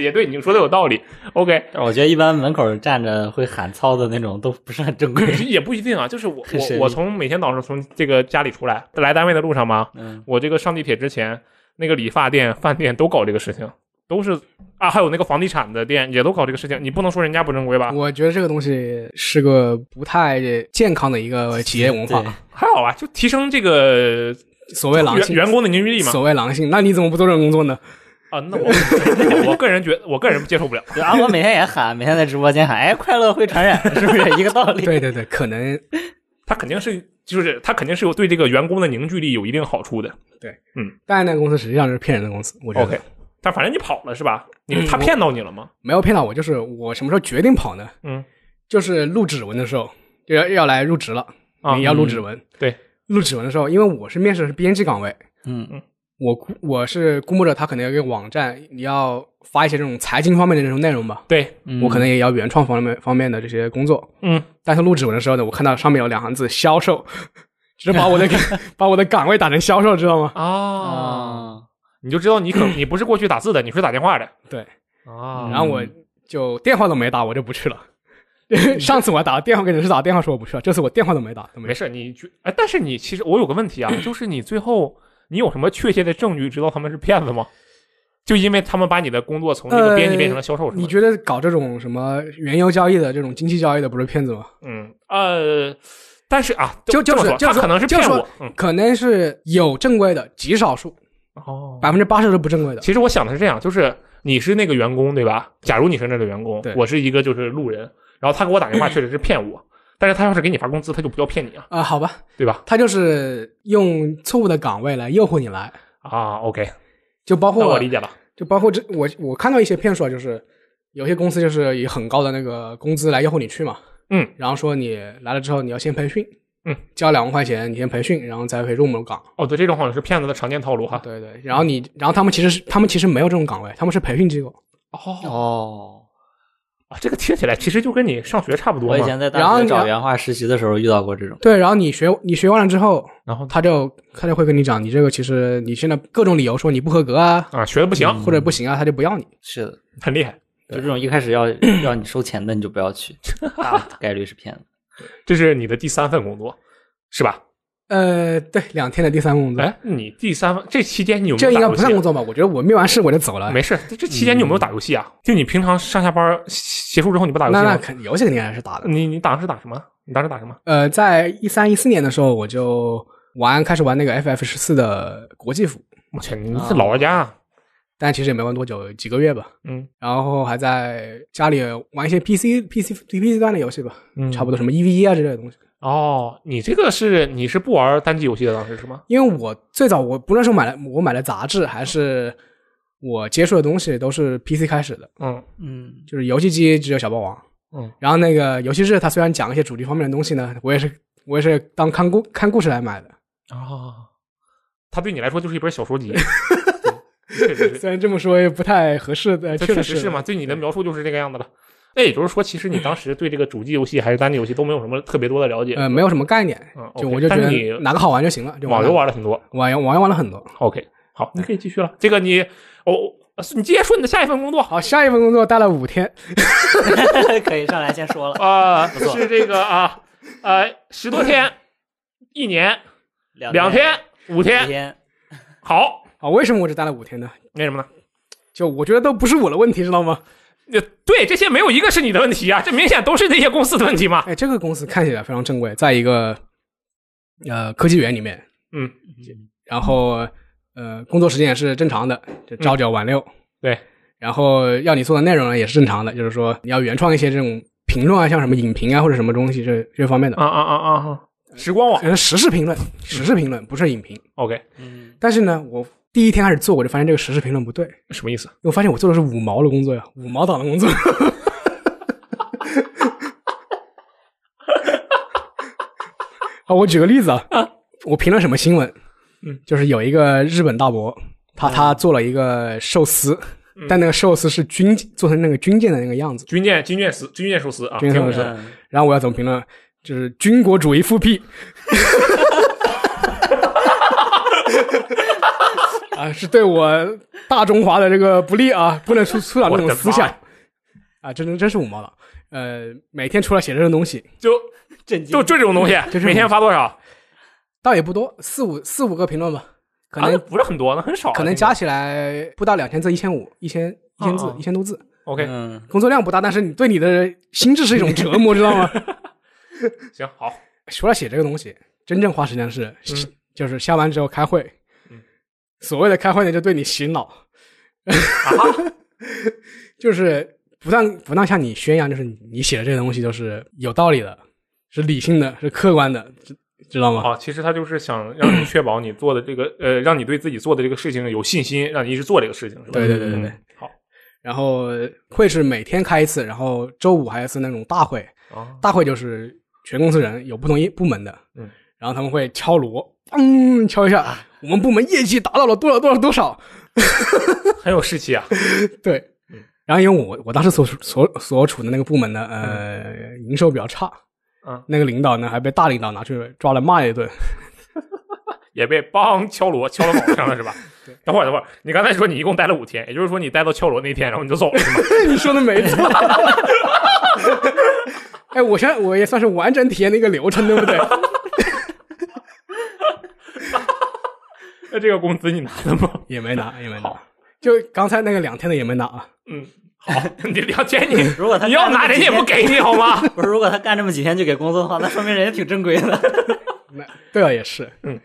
也对，你说的有道理。OK，我觉得一般门口站着会喊操的那种都不是很正规。也不一定啊，就是我 我我从每天早上从这个家里出来来单位的路上嘛，嗯，我这个上地铁之前，那个理发店、饭店都搞这个事情，都是啊，还有那个房地产的店也都搞这个事情，你不能说人家不正规吧？我觉得这个东西是个不太健康的一个企业文化。还好啊，就提升这个所谓狼性，员员工的凝聚力嘛。所谓狼性，那你怎么不做这种工作呢？啊，那我我我个人觉得，我个人接受不了。对啊，我每天也喊，每天在直播间喊，哎，快乐会传染，是不是一个道理？对对对，可能 他肯定是，就是他肯定是有对这个员工的凝聚力有一定好处的。对，嗯但那个公司实际上是骗人的公司，我觉得 OK，但反正你跑了是吧？你嗯他骗到你了吗？没有骗到我，就是我什么时候决定跑呢？嗯，就是录指纹的时候，就要要来入职了，啊你要录指纹。对，录指纹的时候，因为我是面试的是编辑岗位，嗯嗯我估我是估摸着他可能有一个网站，你要发一些这种财经方面的这种内容吧，对，嗯，我可能也要原创方面方面的这些工作。嗯，但是录指纹的时候呢，我看到上面有两行字“销售”，只是把我的 把我的岗位打成销售，知道吗？啊，啊，你就知道你可你不是过去打字的，你是打电话的。对，啊，然后我就电话都没打，我就不去了。上次我还打了电话给人事打电话说我不去了，这次我电话都没打，都没没事，你去哎，但是你其实我有个问题啊，就是你最后你有什么确切的证据知道他们是骗子吗？就因为他们把你的工作从那个编辑变成了销售？你觉得搞这种什么原油交易的这种经济交易的不是骗子吗？嗯呃，但是啊，就这么说就是就是他可能是骗我，嗯可能是有正规的，极少数，哦。百分之八十是不正规的。其实我想的是这样，就是你是那个员工对吧？假如你是那个员工对，我是一个就是路人，然后他给我打电话 确实是骗我，但是他要是给你发工资，他就不叫骗你啊，啊、好吧，对吧？他就是用错误的岗位来诱惑你来，啊，OK，就包括我理解了。就包括这我我看到一些骗术啊，就是有些公司就是以很高的那个工资来诱惑你去嘛，嗯，然后说你来了之后你要先培训，嗯，交两万块钱你先培训，然后再可以入门岗，哦，对，这种好像是骗子的常见套路哈。对对，然后你然后他们其实是他们其实没有这种岗位，他们是培训机构，哦。哦，啊，这个听起来其实就跟你上学差不多嘛。我以前在大学然后你要找原画实习的时候遇到过这种。对，然后你学你学完了之后，然后他就他就会跟你讲，你这个其实你现在各种理由说你不合格啊，啊，学的不行，嗯或者不行啊，他就不要你。是的，很厉害。就这种一开始要 要你收钱的，你就不要去，大概率是骗子。这是你的第三份工作，是吧？呃，对，两天的第三份工作，哎，你第三份这期间你有没这应该有打游戏？不算工作吧？我觉得我没完事我就走了。没事，这这期间你有没有打游戏啊？就你平常上下班结束之后你不打游戏那那吗？肯游戏肯定还是打的。你你当时打什么？你当时打什么？呃，在一三一四年的时候，我就玩开始玩那个 FF 十四的国际服，我去，你是老玩家啊！但其实也没玩多久，几个月吧。嗯然后还在家里玩一些 PC PC PC 端的游戏吧，嗯，差不多什么 EVE 啊之类的东西。哦，你这个是你是不玩单机游戏的当时是吗？因为我最早我不论是买了我买了杂志，还是我接触的东西，都是 PC 开始的，嗯嗯，就是游戏机只有小霸王。嗯，然后那个游戏室，它虽然讲一些主题方面的东西呢，我也是我也是当看故看故事来买的。哦，它对你来说就是一本小说集。对确实是，虽然这么说也不太合适的，这确实确实是嘛？对你的描述就是这个样子了。那也就是说，其实你当时对这个主机游戏还是单机游戏都没有什么特别多的了解。呃，没有什么概念，嗯，就我就觉得你哪个好玩就行了，就网游玩了很多。网游网游玩了很多。OK，好，你可以继续了。这个你，哦，你接着说你的下一份工作。好，下一份工作待了五天，可以上来先说了。啊、不错是这个啊，呃，十多天，一年，两天，天，五五天，天，好，啊，为什么我只待了五天呢？为什么呢？就我觉得都不是我的问题，知道吗？呃对，这些没有一个是你的问题啊，这明显都是那些公司的问题嘛。哎，这个公司看起来非常正规，在一个呃科技园里面，嗯，然后呃工作时间也是正常的，就朝九晚六。对，然后要你做的内容呢也是正常的，就是说你要原创一些这种评论啊，像什么影评啊或者什么东西这这方面的。啊啊啊啊啊！时光网呃，时事评论，时事评论不是影评。，OK，嗯，但是呢，我第一天开始做，我就发现这个时事评论不对，什么意思？我发现我做的是五毛的工作呀，五毛党的工作。啊，我举个例子啊，我评论什么新闻？嗯，就是有一个日本大伯，他他做了一个寿司，嗯但那个寿司是军做成那个军舰的那个样子，军舰军舰司军舰寿司啊，军舰寿司然后我要怎么评论？就是军国主义复辟。啊，是对我大中华的这个不利啊，不能出出导这种思想啊，真真是五毛了。呃，每天除了写这种东西，就震惊就就这种东西，就是每天发多少？倒也不多，四五四五个评论吧，可啊，能、那不是很多，那很少啊，可能加起来不到两千字，一千五，一千一千字一千多字，OK，嗯，工作量不大，但是你对你的心智是一种折磨，知道吗？行好，除了写这个东西，真正花时间是、嗯就是下班之后开会。嗯所谓的开会呢，就对你洗脑，啊，就是不但不但向你宣扬，就是你你写的这个东西都是有道理的，是理性的，是客观的，知知道吗？啊，其实他就是想让你确保你做的这个，呃，让你对自己做的这个事情有信心，让你一直做这个事情，是吧？对对对对对。嗯好然后会是每天开一次，然后周五还有一次那种大会，啊，大会就是全公司人有不同一部门的，嗯，然后他们会敲锣，嗯，敲一下，我们部门业绩达到了多少多少多少，很 有士气啊。对。嗯，然后因为我我当时所所所处的那个部门呢，呃，营收比较差，嗯，那个领导呢还被大领导拿去抓来骂一顿，也被梆敲锣敲到脑袋上了，是吧？等会儿，等会儿，你刚才说你一共待了五天，也就是说你待到敲锣那天，然后你就走了，是吗？你说的没错。哎，我现在我也算是完整体验了一个流程，对不对？那这个工资你拿了吗？也没拿，也没拿，就刚才那个两天的也没拿啊。嗯，好，你两千你如果他你要拿，人家也不给你好吗？不是，如果他干这么几天就给工资的话，那说明人家挺正规的。那对啊，也是，嗯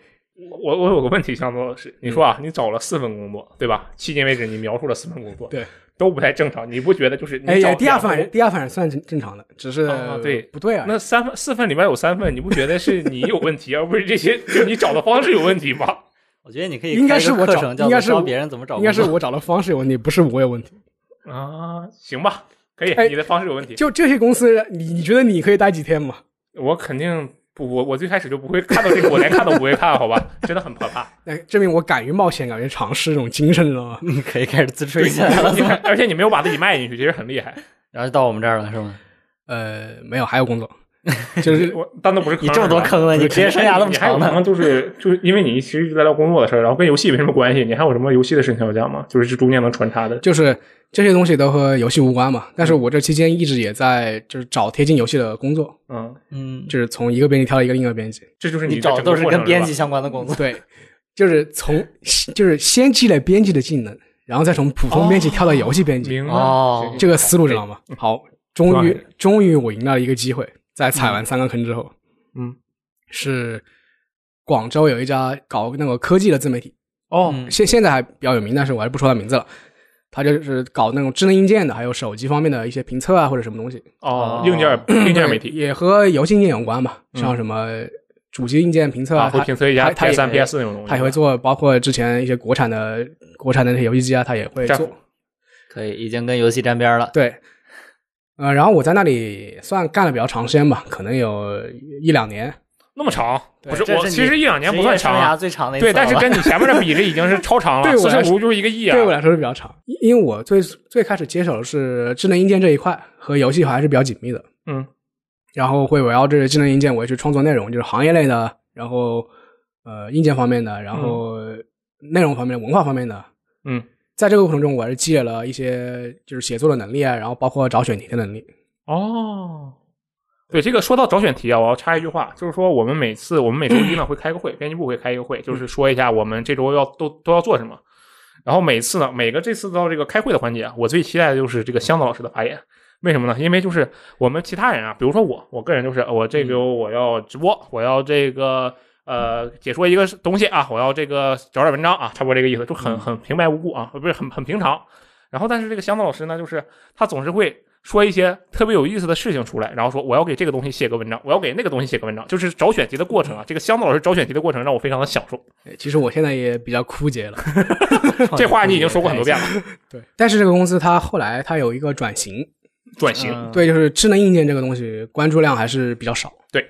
我我有个问题想做的是，你说啊，你找了四份工作，对吧？迄今为止你描述了四份工作，对，都不太正常，你不觉得就是你找哎呀，第二份第二份算正正常的，只是啊对不对啊？那三份四份里面有三份，你不觉得是你有问题，而不是这些就你找的方式有问题吗？我觉得你可以应该是我找应该是别人怎么找。应该是我找的方式有问题，不是我有问题。啊，行吧，可以，哎你的方式有问题，就这些公司，你你觉得你可以待几天吗？我肯定不，我我最开始就不会看到这个，我连看都不会看，好吧？真的很可怕。那证明我敢于冒险，敢于尝试这种精神，知道吗？你可以开始自吹一下了，而且你没有把自己卖进去，其实很厉害。然后就到我们这儿了，是吗？呃，没有，还有工作，就是我但那不是坑你这么多坑了，你职业生涯那么长呢？你还有可能就是就是因为你其实一直在聊工作的事儿，然后跟游戏没什么关系，你还有什么游戏的事情要讲吗？就是这中间能穿插的。就是这些东西都和游戏无关嘛。但是我这期间一直也在就是找贴近游戏的工作，嗯，嗯，就是从一个编辑跳到一个另一个编辑。这就是你找都是跟编辑相关的工作。对，就是从就是先积累编辑的技能，然后再从普通编辑跳到游戏编辑，哦这个思路知道吗？好，终于终于我赢到了一个机会，在踩完三个坑之后，嗯，是广州有一家搞那个科技的自媒体，哦，嗯现现在还比较有名，但是我还是不说他名字了。他就是搞那种智能硬件的，还有手机方面的一些评测啊，或者什么东西。哦，硬件硬件媒体也和游戏硬件有关嘛，嗯像什么主机硬件评测啊，会他评测一下他他 PS 三、也 PS 四那种东西。他也会做，包括之前一些国产的国产的那些游戏机啊，他也会做。可以，已经跟游戏沾边了。对，呃，然后我在那里算干了比较长时间吧，可能有一两年。那么长，不是我其实一两年不算长生涯啊。最长的对，但是跟你前面的比，这已经是超长了。对我来说四舍五入就是一个亿啊。对我来说是比较长，因因为我最最开始接手的是智能硬件这一块，和游戏还是比较紧密的。嗯，然后会围绕这个智能硬件，我也去创作内容，就是行业类的，然后呃硬件方面的，然后内容方面的、文化方面的。嗯，在这个过程中，我还是积累了一些就是写作的能力啊，然后包括找选题的能力。哦，对，这个说到找选题啊，我要插一句话，就是说我们每次我们每周一呢会开个会，编辑部会开一个会，就是说一下我们这周要都都要做什么。然后每次呢，每个这次到这个开会的环节啊，我最期待的就是这个箱子老师的发言。为什么呢？因为就是我们其他人啊，比如说我，我个人就是我这周我要直播，我要这个呃解说一个东西啊，我要这个找点文章啊，差不多这个意思，就很很平白无故啊，不是很很平常。然后但是这个箱子老师呢，就是他总是会说一些特别有意思的事情出来，然后说我要给这个东西写个文章，我要给那个东西写个文章，就是找选题的过程啊。这个箱子老师找选题的过程让我非常的享受。其实我现在也比较枯竭了，这话你已经说过很多遍了。对，但是这个公司它后来它有一个转型，转型，嗯对，就是智能硬件这个东西关注量还是比较少。对，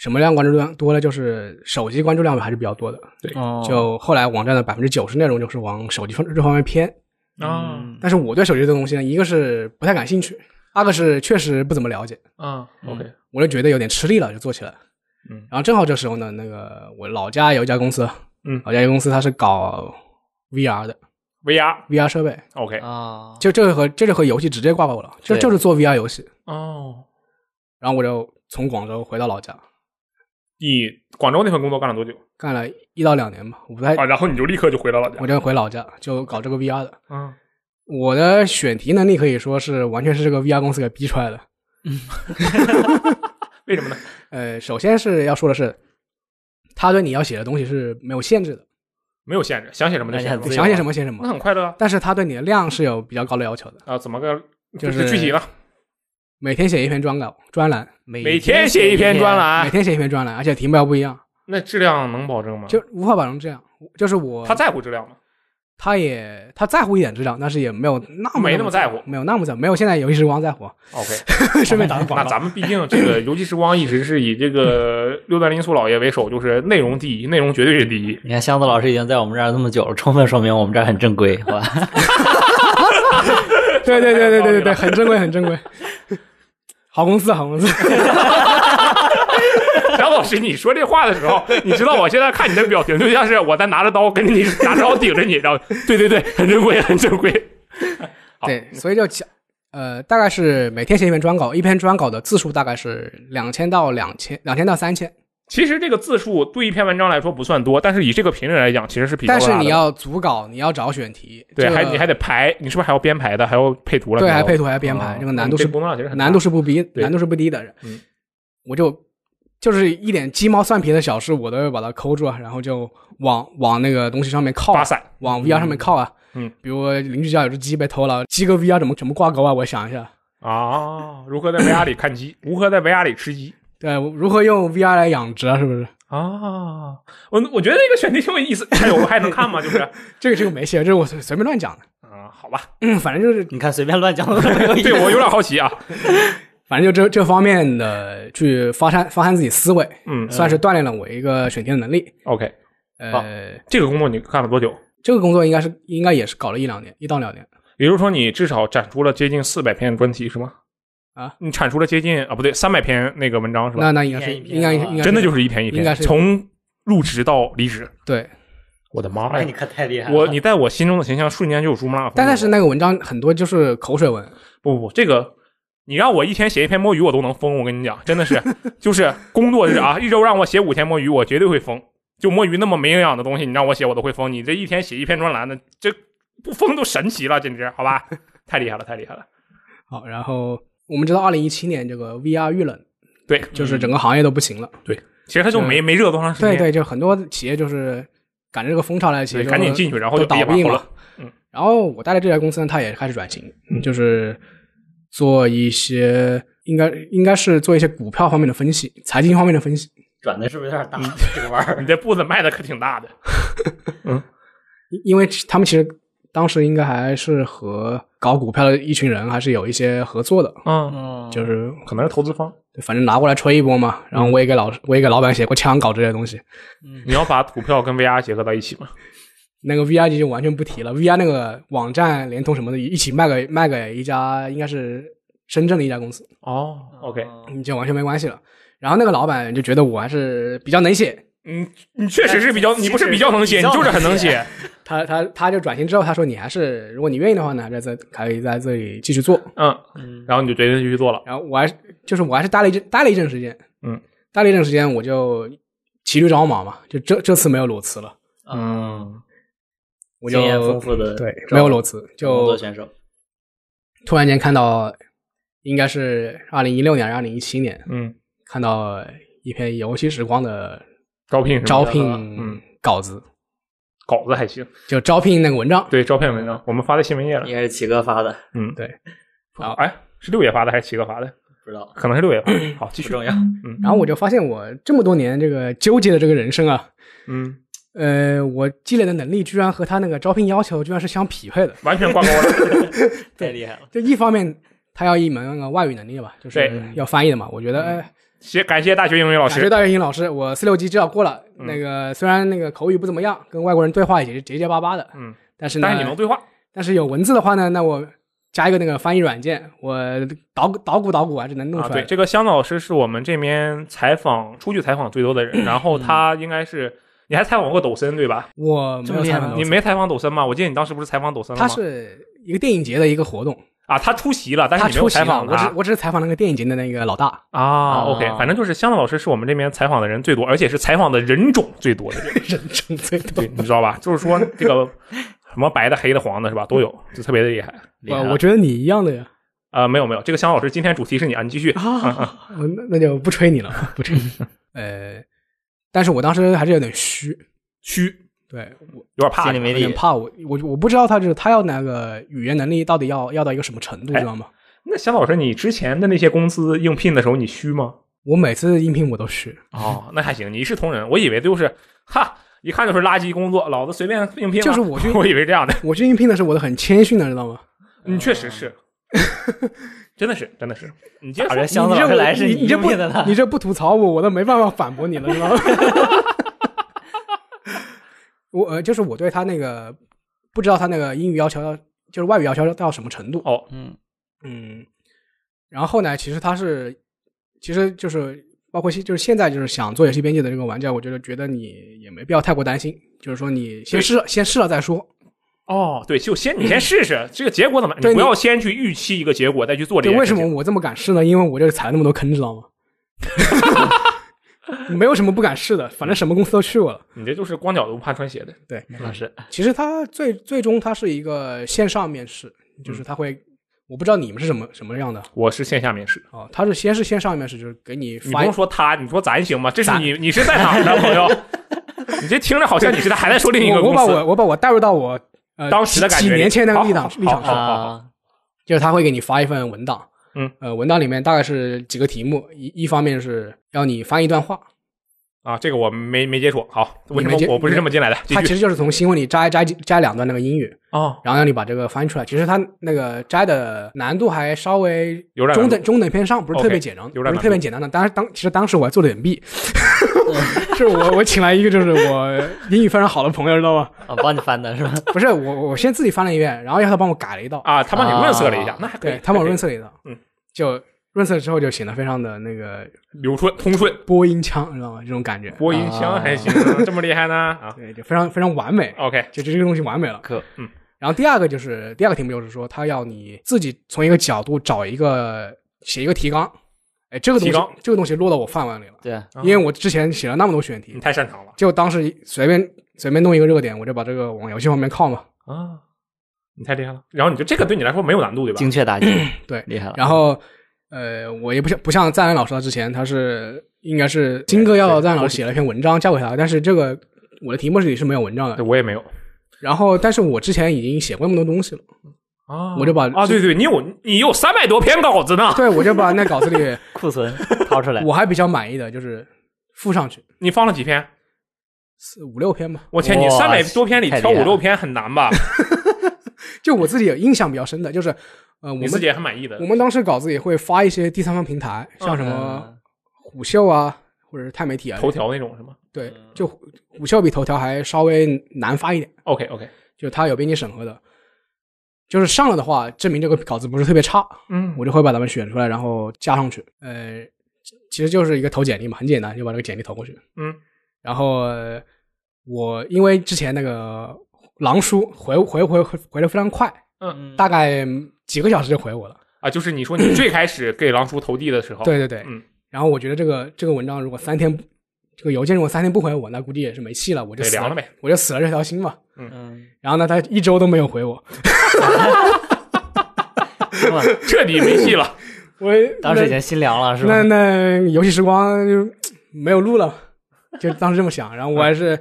什么量关注量多了？就是手机关注量还是比较多的。哦。就后来网站的百分之九十内容就是往手机方这方面偏。啊嗯。但是我对手机这个东西呢，一个是不太感兴趣，二个是确实不怎么了解，嗯，OK，我就觉得有点吃力了，就做起来。嗯。然后正好这时候呢，那个我老家有一家公司，嗯。老家有一公司它是搞 VR 的。VR VR 设备，OK。啊，就这个和这就和游戏直接挂钩了，就就是做 VR 游戏。哦，然后我就从广州回到老家，你广州那份工作干了多久干了一到两年吧，我不太，啊？然后你就立刻就回到老家我就回老家就搞这个 VR 的。嗯我的选题能力可以说是完全是这个 VR 公司给逼出来的。嗯 为什么呢？呃，首先是要说的是，他对你要写的东西是没有限制的，没有限制，想写什么就写什么想写什么写什么那么。很快乐啊。但是他对你的量是有比较高的要求的，啊，怎么个就是具体呢？每天写一篇专稿专栏，每每天写一篇专，栏每，天写一篇专栏，而且题目要不一样，那质量能保证吗？就无法保证质量。就是我他在乎质量吗？他也他在乎一点质量，但是也没有那么没那么在乎没有那么在乎，没有现在游戏时光在乎。OK，顺便打个那广告。咱们毕竟这个游戏时光一直是以这个 六段林素老爷为首，就是内容第一，内容绝对是第一。你看箱子老师已经在我们这儿那么久了，充分说明我们这儿很正规，好吧？对对对对对对对，很正规很珍贵。好公司好公司，张老师，你说这话的时候，你知道我现在看你的表情，就像是我在拿着刀跟着你拿着刀顶着你，然后对对对，很珍贵，很珍贵。对，所以就讲，呃，大概是每天写一篇专稿，一篇专稿的字数大概是两千到两千，两千到三千，其实这个字数对一篇文章来说不算多，但是以这个频率来讲，其实是比较。但是你要组稿，你要找选题，对，这个还你还得排，你是不是还要编排的，还要配图了？对，你要还配图还编排，哦这个难度是这个工作量其实很难度是不低，难度是不低的。嗯，我就就是一点鸡毛蒜皮的小事，我都要把它抠住，啊，然后就往往那个东西上面靠啊，发散。往 VR 上面靠啊。嗯，比如邻居家有只鸡被偷了，鸡跟 VR 怎么怎么挂钩啊？我想一下，啊，如何在 VR 里看鸡？如何在 VR 里吃鸡？对，如何用 VR 来养殖啊？是不是？啊，我我觉得这个选题挺有意思。还有还能看吗？就是 这个这个没写，这是我随随便乱讲的。啊，好吧，嗯，反正就是你看随便乱讲都没有意思。对我有点好奇啊。反正就这这方面的去发散发散自己思维，嗯算是锻炼了我一个选题的能力。，OK，好呃，这个工作你干了多久？这个工作应该是应该也是搞了一两年，一到两年。也就是说，你至少展出了接近四百篇专题是吗？啊，你产出了接近啊，不对，三百篇那个文章是吧？那那应该是一篇一篇应该啊应该真的就是是一篇一篇，应该是从入职到离职。对。我的妈哎，呀你！可太厉害了！我你在我心中的形象瞬间就有珠穆朗玛峰。但但是那个文章很多就是口水文，不不不，这个你让我一天写一篇摸鱼，我都能疯。我跟你讲，真的是，就是工作日啊，一周让我写五天摸鱼，我绝对会疯。就摸鱼那么没营养的东西，你让我写，我都会疯。你这一天写一篇专栏的，这不疯都神奇了，简直好吧？太厉害了，太厉害了。好，然后我们知道二零一七年这个 VR 遇冷，对，就是整个行业都不行了。对其实他就没没热多长时间，对对，就很多企业就是赶着这个风潮来，企业对，赶紧进去，然后就倒闭了。。嗯，然后我带的这家公司呢，它也开始转型，就是做一些应该应该是做一些股票方面的分析，财经方面的分析。转的是不是有点大？这个弯儿 你这步子迈的可挺大的。嗯因为他们其实当时应该还是和搞股票的一群人还是有一些合作的，嗯，嗯，就是可能是投资方。反正拿过来吹一波嘛。然后我也给老我也给老板写过枪稿这些东西。你要把股票跟 VR 结合到一起吗？那个 VR 机就完全不提了，VR 那个网站、联通什么的一起卖给卖给一家应该是深圳的一家公司，哦，OK，你就完全没关系了。然后那个老板就觉得我还是比较能写，嗯，你确实是比较，你不是比较能写，你就是很能能写写。他他他就转型之后，他说你还是如果你愿意的话呢，在这可以在这里继续做。嗯，嗯然后你就决定继续做了。然后我还是就是我还是待了一阵待了一阵时间，嗯，待了一阵时间，我就骑驴找马嘛，就这这次没有裸辞了。嗯，我就经验丰富的对没有裸辞，工就作选手，突然间看到，应该是二零一六年、二零一七年，嗯，看到一篇游戏时光的招聘招嗯聘稿子，稿子还行，就招聘那个文章。对，招聘文章我们发在新闻页了应。该是齐哥发的，嗯，对。好，哎，是六爷发的还是齐哥发的？不知道可能是六爷吧。好，继续。不重要。嗯然后我就发现我这么多年这个纠结的这个人生啊，嗯，呃，我积累的能力居然和他那个招聘要求居然是相匹配的。完全挂钩了。太厉害了，就一方面，他要一门那个外语能力吧，就是对要翻译的嘛。我觉得，哎，谢感谢大学英语老师感谢师。大学英语老师，我四六级至少过了。嗯那个虽然那个口语不怎么样，跟外国人对话也是结结巴巴的，嗯，但是呢，但是你能对话。但是有文字的话呢，那我加一个那个翻译软件，我捣鼓捣鼓捣鼓啊，就能弄出来对。这个香老师是我们这边采访出去采访最多的人，然后他应该是你还采访过抖森对吧？我没有采访你没采访抖森吗？我记得你当时不是采访抖森了吗？他是一个电影节的一个活动，啊，他出席了，但是他你没有出席了，采访他我只我只是采访那个电影节的那个老大。啊。啊 OK，反正就是香老师是我们这边采访的人最多，而且是采访的人种最多的人。人种最多对，。你知道吧？就是说这个什么白的、黑的、黄的，是吧？都有，就特别的厉害。厉害了我我觉得你一样的呀。啊、没有没有，这个香老师今天主题是你啊，你继续。啊，我那那就不吹你了，不吹你。呃，但是我当时还是有点虚，虚，对我有点怕心里没底有点怕我，我我不知道他就是他要那个语言能力到底要要到一个什么程度，哎知道吗？那肖老师，你之前的那些公司应聘的时候，你虚吗？我每次应聘我都虚，哦，那还行，你一视同仁。我以为就是哈，一看就是垃圾工作，老子随便应聘了。就是我去我以为这样的。我去应聘的时候我都很谦逊的，知道吗？你确实是，真的是，真的是。你，这不吐槽我，我都没办法反驳你了，知道吗？我呃，就是我对他那个不知道他那个英语要求要，就是外语要求到什么程度。哦，嗯，嗯，然后呢，其实他是，其实就是包括现就是现在就是想做游戏编辑的这个玩家，我觉得觉得你也没必要太过担心，就是说你先试先试了再说。哦，对，就先你先试试这个结果怎么，你对不要先去预期一个结果再去做这对，件事情。为什么我这么敢试呢？因为我这个踩了那么多坑，知道吗？没有什么不敢试的，反正什么公司都去过了。你这就是光脚的不怕穿鞋的。对，那是其实它最最终它是一个线上面试，就是它会，我不知道你们是什么什么样的我是线下面试，哦，它是先是线上面试，就是给你你不用说他，你说咱行吗？这是你你是在哪儿的朋友？你这听着好像你是在还在说另一个公司。我我把我我把我带入到我呃当时的感觉几几年前那个立场立场上，就是他会给你发一份文档，嗯，呃，文档里面大概是几个题目，一一方面是要你翻译一段话，啊，这个我没没接触。好，为什你没接么我不是这么进来的？继续它其实就是从新闻里摘摘摘两段那个英语，哦，然后让你把这个翻出来。其实他那个摘的难度还稍微有点中等中等偏上，不是特别简单，不是有点不是特别简单的。当然当其实当时我还做了点弊，是我我请来一个就是我英语非常好的朋友，知道吗？啊，帮你翻的是吧？不是我我先自己翻了一遍，然后让他帮我改了一道，啊，他帮你润色了一下啊，那还可以对他帮我润色色了一道，嗯，就润色之后就显得非常的那个流顺通顺，播音腔，你知道吗？这种感觉，播音腔还行，这么厉害呢啊对，就非常非常完美，？OK，就就这个东西完美了。可嗯然后第二个就是第二个题目就是说，他要你自己从一个角度找一个写一个提纲，哎，这个东西提纲这个东西落到我饭碗里了，对，因为我之前写了那么多选题你，太擅长了就当时随便随便弄一个热点，我就把这个往游戏方面靠嘛。啊，你太厉害了。然后你就这个对你来说没有难度对吧？精确打击，对厉害了。然后呃，我也不像不像赞恩老师他之前他是应该是金哥要赞恩老师写了一篇文章交给他，但是这个我的题目里是没有文章的对。我也没有然后，但是我之前已经写过那么多东西了，啊我就把啊，对对，你有你有三百多篇稿子呢，对我就把那稿子里 库存掏出来，我还比较满意的就是附上去你放了几篇？四五六篇吧，我天，你哇三百多篇里挑五六篇很难吧？就我自己有印象比较深的，就是呃，我们自己也很满意的我们当时稿子也会发一些第三方平台，像什么嗯虎嗅啊，或者是钛媒体啊，头条那种是吗对，就虎虎嗅比头条还稍微难发一点，？OK OK，就它有编辑审核的，就是上了的话，证明这个稿子不是特别差，嗯我就会把它们选出来，然后加上去。呃，其实就是一个投简历嘛，很简单，就把这个简历投过去。嗯，然后呃我因为之前那个狼叔回回回回回的非常快，嗯，大概几个小时就回我了。啊，就是你说你最开始给狼叔投递的时候，对对对，嗯，然后我觉得这个这个文章如果三天这个邮件如果三天不回我，那估计也是没戏了，我就凉了呗。我就死了这条心嘛。嗯嗯，然后呢，他一周都没有回我，是吧？彻底没戏了。我当时已经心凉了，是吧那？那游戏时光就没有录了，就当时这么想。然后我还是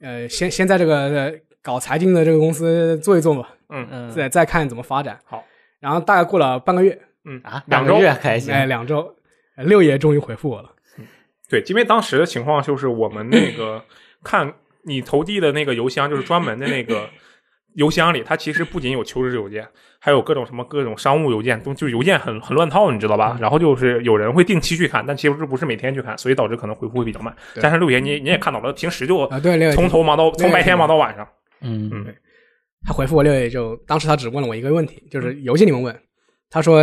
呃，先先在这个呃搞财经的这个公司做一做嘛，嗯嗯再再看怎么发展。好，然后大概过了半个月，嗯啊，两周两个月开心，哎，两周，呃六爷终于回复我了。对，因为当时的情况就是我们那个 看你投递的那个邮箱，就是专门的那个邮箱里，它其实不仅有求职邮件，还有各种什么各种商务邮件，都就是邮件很很乱套，你知道吧？然后就是有人会定期去看，但其实不是每天去看，所以导致可能回复会比较慢。对加上六爷你你也看到了，平时就啊，对，六爷从头忙到从白天忙到晚上。嗯。嗯。他回复我六爷就当时他只问了我一个问题，就是游戏里面问，他说，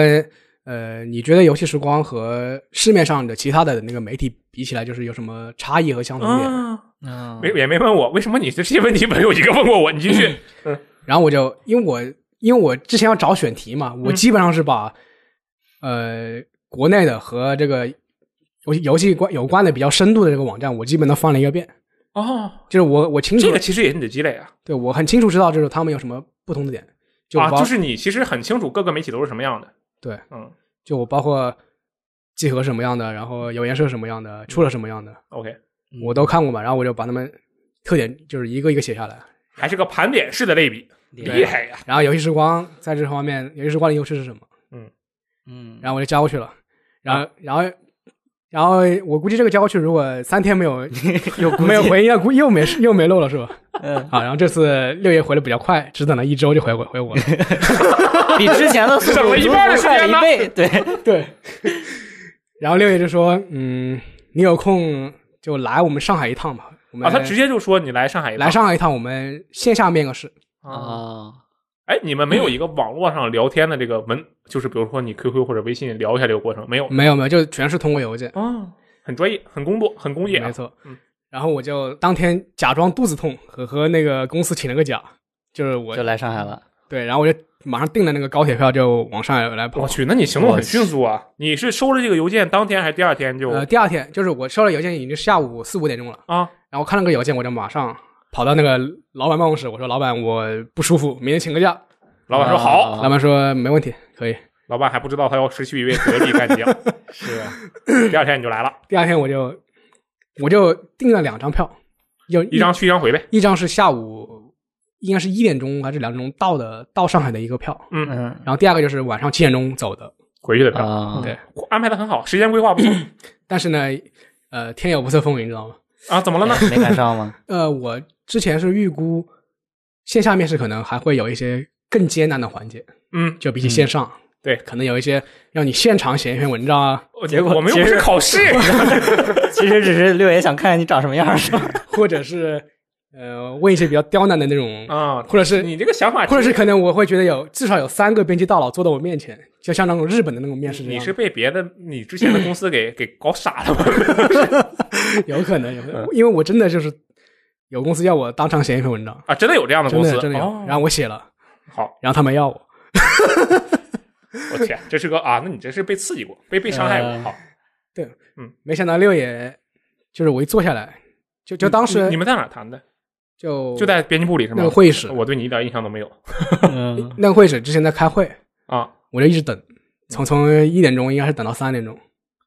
呃，你觉得游戏时光和市面上的其他的那个媒体比起来，就是有什么差异和相同点？啊，嗯，没也没问我为什么你这些问题没有一个问过我，你继续。然后我就因为我因为我之前要找选题嘛，我嗯。基本上是把、呃国内的和这个游戏游戏关有关的比较深度的这个网站，我基本都翻了一个遍。哦，就是我我清楚，这个其实也是你的积累啊。对我很清楚知道，就是他们有什么不同的点。就啊，就是你其实很清楚各个媒体都是什么样的。对，嗯就我包括集合什么样的，然后有颜色什么样的，出了什么样的，，OK，我都看过嘛。然后我就把他们特点就是一个一个写下来。还是个盘点式的类比，厉害厉害呀。然后游戏时光在这方面，游戏时光的优势是什么？嗯嗯，然后我就加过去了。然后，然后，然后我估计这个交过去，如果三天没有 又没有回应，估计又没又没漏了，是吧？嗯，啊，然后这次六爷回的比较快，只等了一周就回我回我了。比之前的速度省了一半的时间快了一倍，对，对。然后六爷就说：“嗯，你有空就来我们上海一趟吧。我们啊，他直接就说你来上海一趟来上海一趟，我们线下面个试。啊。啊，哎，你们没有一个网络上聊天的这个文，就是比如说你 QQ 或者微信聊一下这个过程，没有？没有没有，就全是通过邮件。哦，很专业，很工作，很工业啊。没错。嗯。然后我就当天假装肚子痛，和和那个公司请了个假，就是我就来上海了，对，然后我就马上订了那个高铁票，就往上海来跑我。去，那你行动很迅速啊！你是收了这个邮件当天还是第二天就呃，第二天就是我收了邮件，已经是下午四五点钟了。啊？然后看了个邮件，我就马上跑到那个老板办公室，我说：“老板，我不舒服，明天请个假。老板说啊好，老板说：“没问题，可以。老板还不知道他要失去一位得力干将。是，第二天你就来了，”第二天我就我就订了两张票，就一张去一张回呗。一张是下午应该是一点钟还是两点钟到的到上海的一个票，嗯，嗯然后第二个就是晚上七点钟走的。回去的票啊，对，安排的很好，时间规划不错但是呢，呃，天有不测风云，你知道吗？啊。怎么了呢？没赶上吗？呃，我之前是预估线下面试可能还会有一些更艰难的环节，嗯，就比起线上，对可能有一些让你现场写一篇文章啊，结果我们又不其实是考试，其实只是六爷想看看你长什么样，是吧？或者是呃问一些比较刁难的那种，啊，或者是你这个想法，或者是可能我会觉得有至少有三个编辑大佬坐在我面前，就像那种日本的那种面试，你是被别的你之前的公司给 给搞傻了吗？有可能有可能，嗯因为我真的就是有公司要我当场写一篇文章，啊，真的有这样的公司，的真的有，哦然后我写了，好，然后他们要我，我天，这是个啊，那你这是被刺激过，被被伤害过。呃好，没想到六爷就是我一坐下来，就就当时你你们在哪儿谈的？就就在编辑部里是吗？那个会议室，我对你一点印象都没有嗯，那个会议室之前在开会，啊。我就一直等，从从一点钟应该是等到三点钟，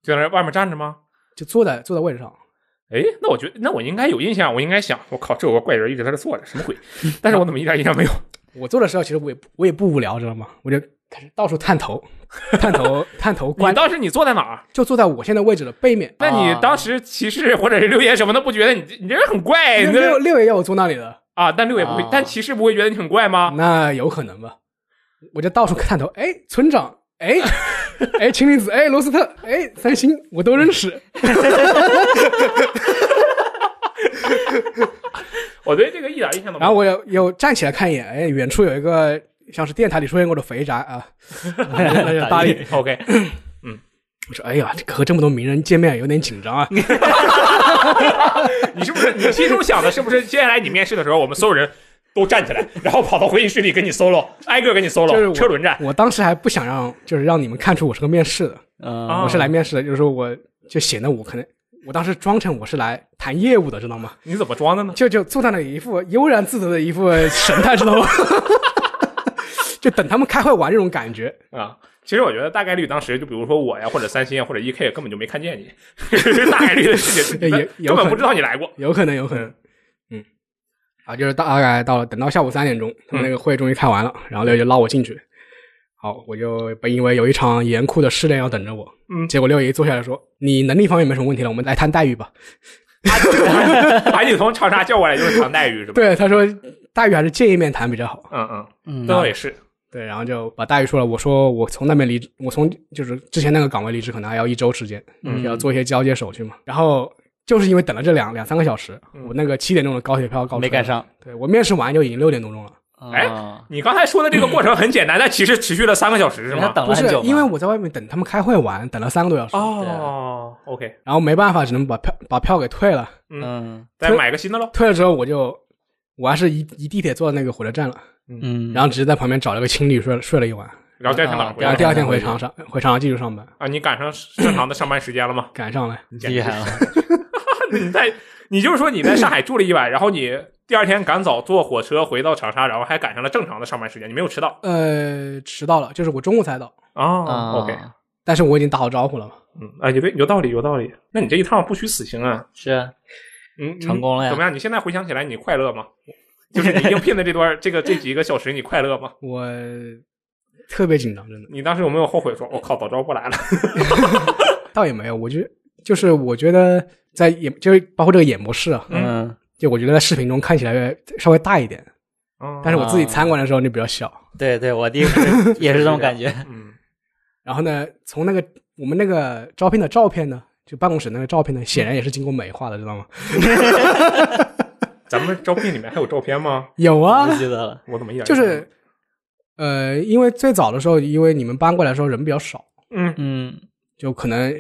就在那外面站着吗？就坐在坐在位置上。哎，那我觉得，那我应该有印象，我应该想，我靠，这有个怪人一直在这坐着，什么鬼？但是我怎么一点印象没有？我做的时候其实我也不我也不无聊，知道吗？我就开始到处探头，探头探头 你观，当时你坐在哪儿？就坐在我现在位置的背面。那你当时骑士或者是六爷什么的，不觉得你你这人很怪？你六六爷要我坐那里的，啊，但六爷不会啊，但骑士不会觉得你很怪吗？那有可能吧？我就到处探头，哎，村长，哎，哎，青离子，哎，罗斯特，哎，三星，我都认识。我对这个一点印象都没有。然后我又又站起来看一眼，哎，远处有一个像是电台里出现过的肥宅啊，大力。OK，嗯我说，哎呀，这和这么多名人见面有点紧张啊。你是不是你心中想的是不是接下来你面试的时候，我们所有人都站起来，然后跑到会议室里跟你 solo，挨个跟你 solo，我车轮战？我当时还不想让，就是让你们看出我是个面试的，我是来面试的，就是说我就显得我可能我当时装成我是来谈业务的，知道吗？你怎么装的呢？就就坐在那里一副悠然自得的一副神态，知道吗？就等他们开会玩这种感觉。啊，其实我觉得大概率当时就比如说我呀，或者三星啊，或者 E K 根本就没看见你，大概率的事情，根本不知道你来过。有可能，有可能，嗯，啊，就是大概到了，等到下午三点钟，他们那个会终于开完了，然后六爷就拉我进去，好，我就本以为有一场严酷的试炼要等着我，嗯结果六爷一坐下来说，你能力方面没什么问题了，我们来谈待遇吧。把你从长沙叫过来就是谈待遇是吧？对，他说待遇还是见一面谈比较好。嗯嗯，嗯这倒也是。对，然后就把待遇说了，我说我从那边离职，我从就是之前那个岗位离职，可能还要一周时间，嗯要做一些交接手续嘛。然后就是因为等了这两两三个小时，嗯我那个七点钟的高铁票告赶没赶。上。对我面试完就已经六点多钟了。哎啊你刚才说的这个过程很简单，但其实持续了三个小时是吗？不是等了很久嘛，因为我在外面等他们开会完，等了三个多小时，哦，OK，然后没办法，只能把票把票给退了。嗯再买个新的喽。退了之后，我就我还是一一地铁坐到那个火车站了，嗯，然后直接在旁边找了个青旅睡了睡了一晚，然后第二天早上回来然后第二天回长沙回长沙继续上班，啊，你赶上正常的上班时间了吗？赶上了。厉害了，你 在，你就是说你在上海住了一晚，然后你第二天赶早坐火车回到长沙，然后还赶上了正常的上班时间，你没有迟到呃，迟到了，就是我中午才到，啊啊 OK，但是我已经打好招呼了嘛。嗯，啊，有对，有道理，有道理。那你这一趟不虚此行啊，是啊嗯，成功了呀怎么样？你现在回想起来，你快乐吗？就是你应聘的这段这个这几个小时，你快乐吗？我特别紧张，真的，你当时有没有后悔说，我、靠，早知道不来了？倒也没有。我觉得就是我觉得在演，就是包括这个演模式啊，嗯。就我觉得在视频中看起来稍微大一点，嗯但是我自己参观的时候就比较小。对对，我第一个也是这种感觉，嗯。然后呢，从那个我们那个招聘的照片呢，就办公室那个照片呢，显然也是经过美化的，知道吗？咱们招聘里面还有照片吗？有啊。不，记得了，我怎么一点就是呃，因为最早的时候，因为你们搬过来的时候人比较少，嗯。嗯就可能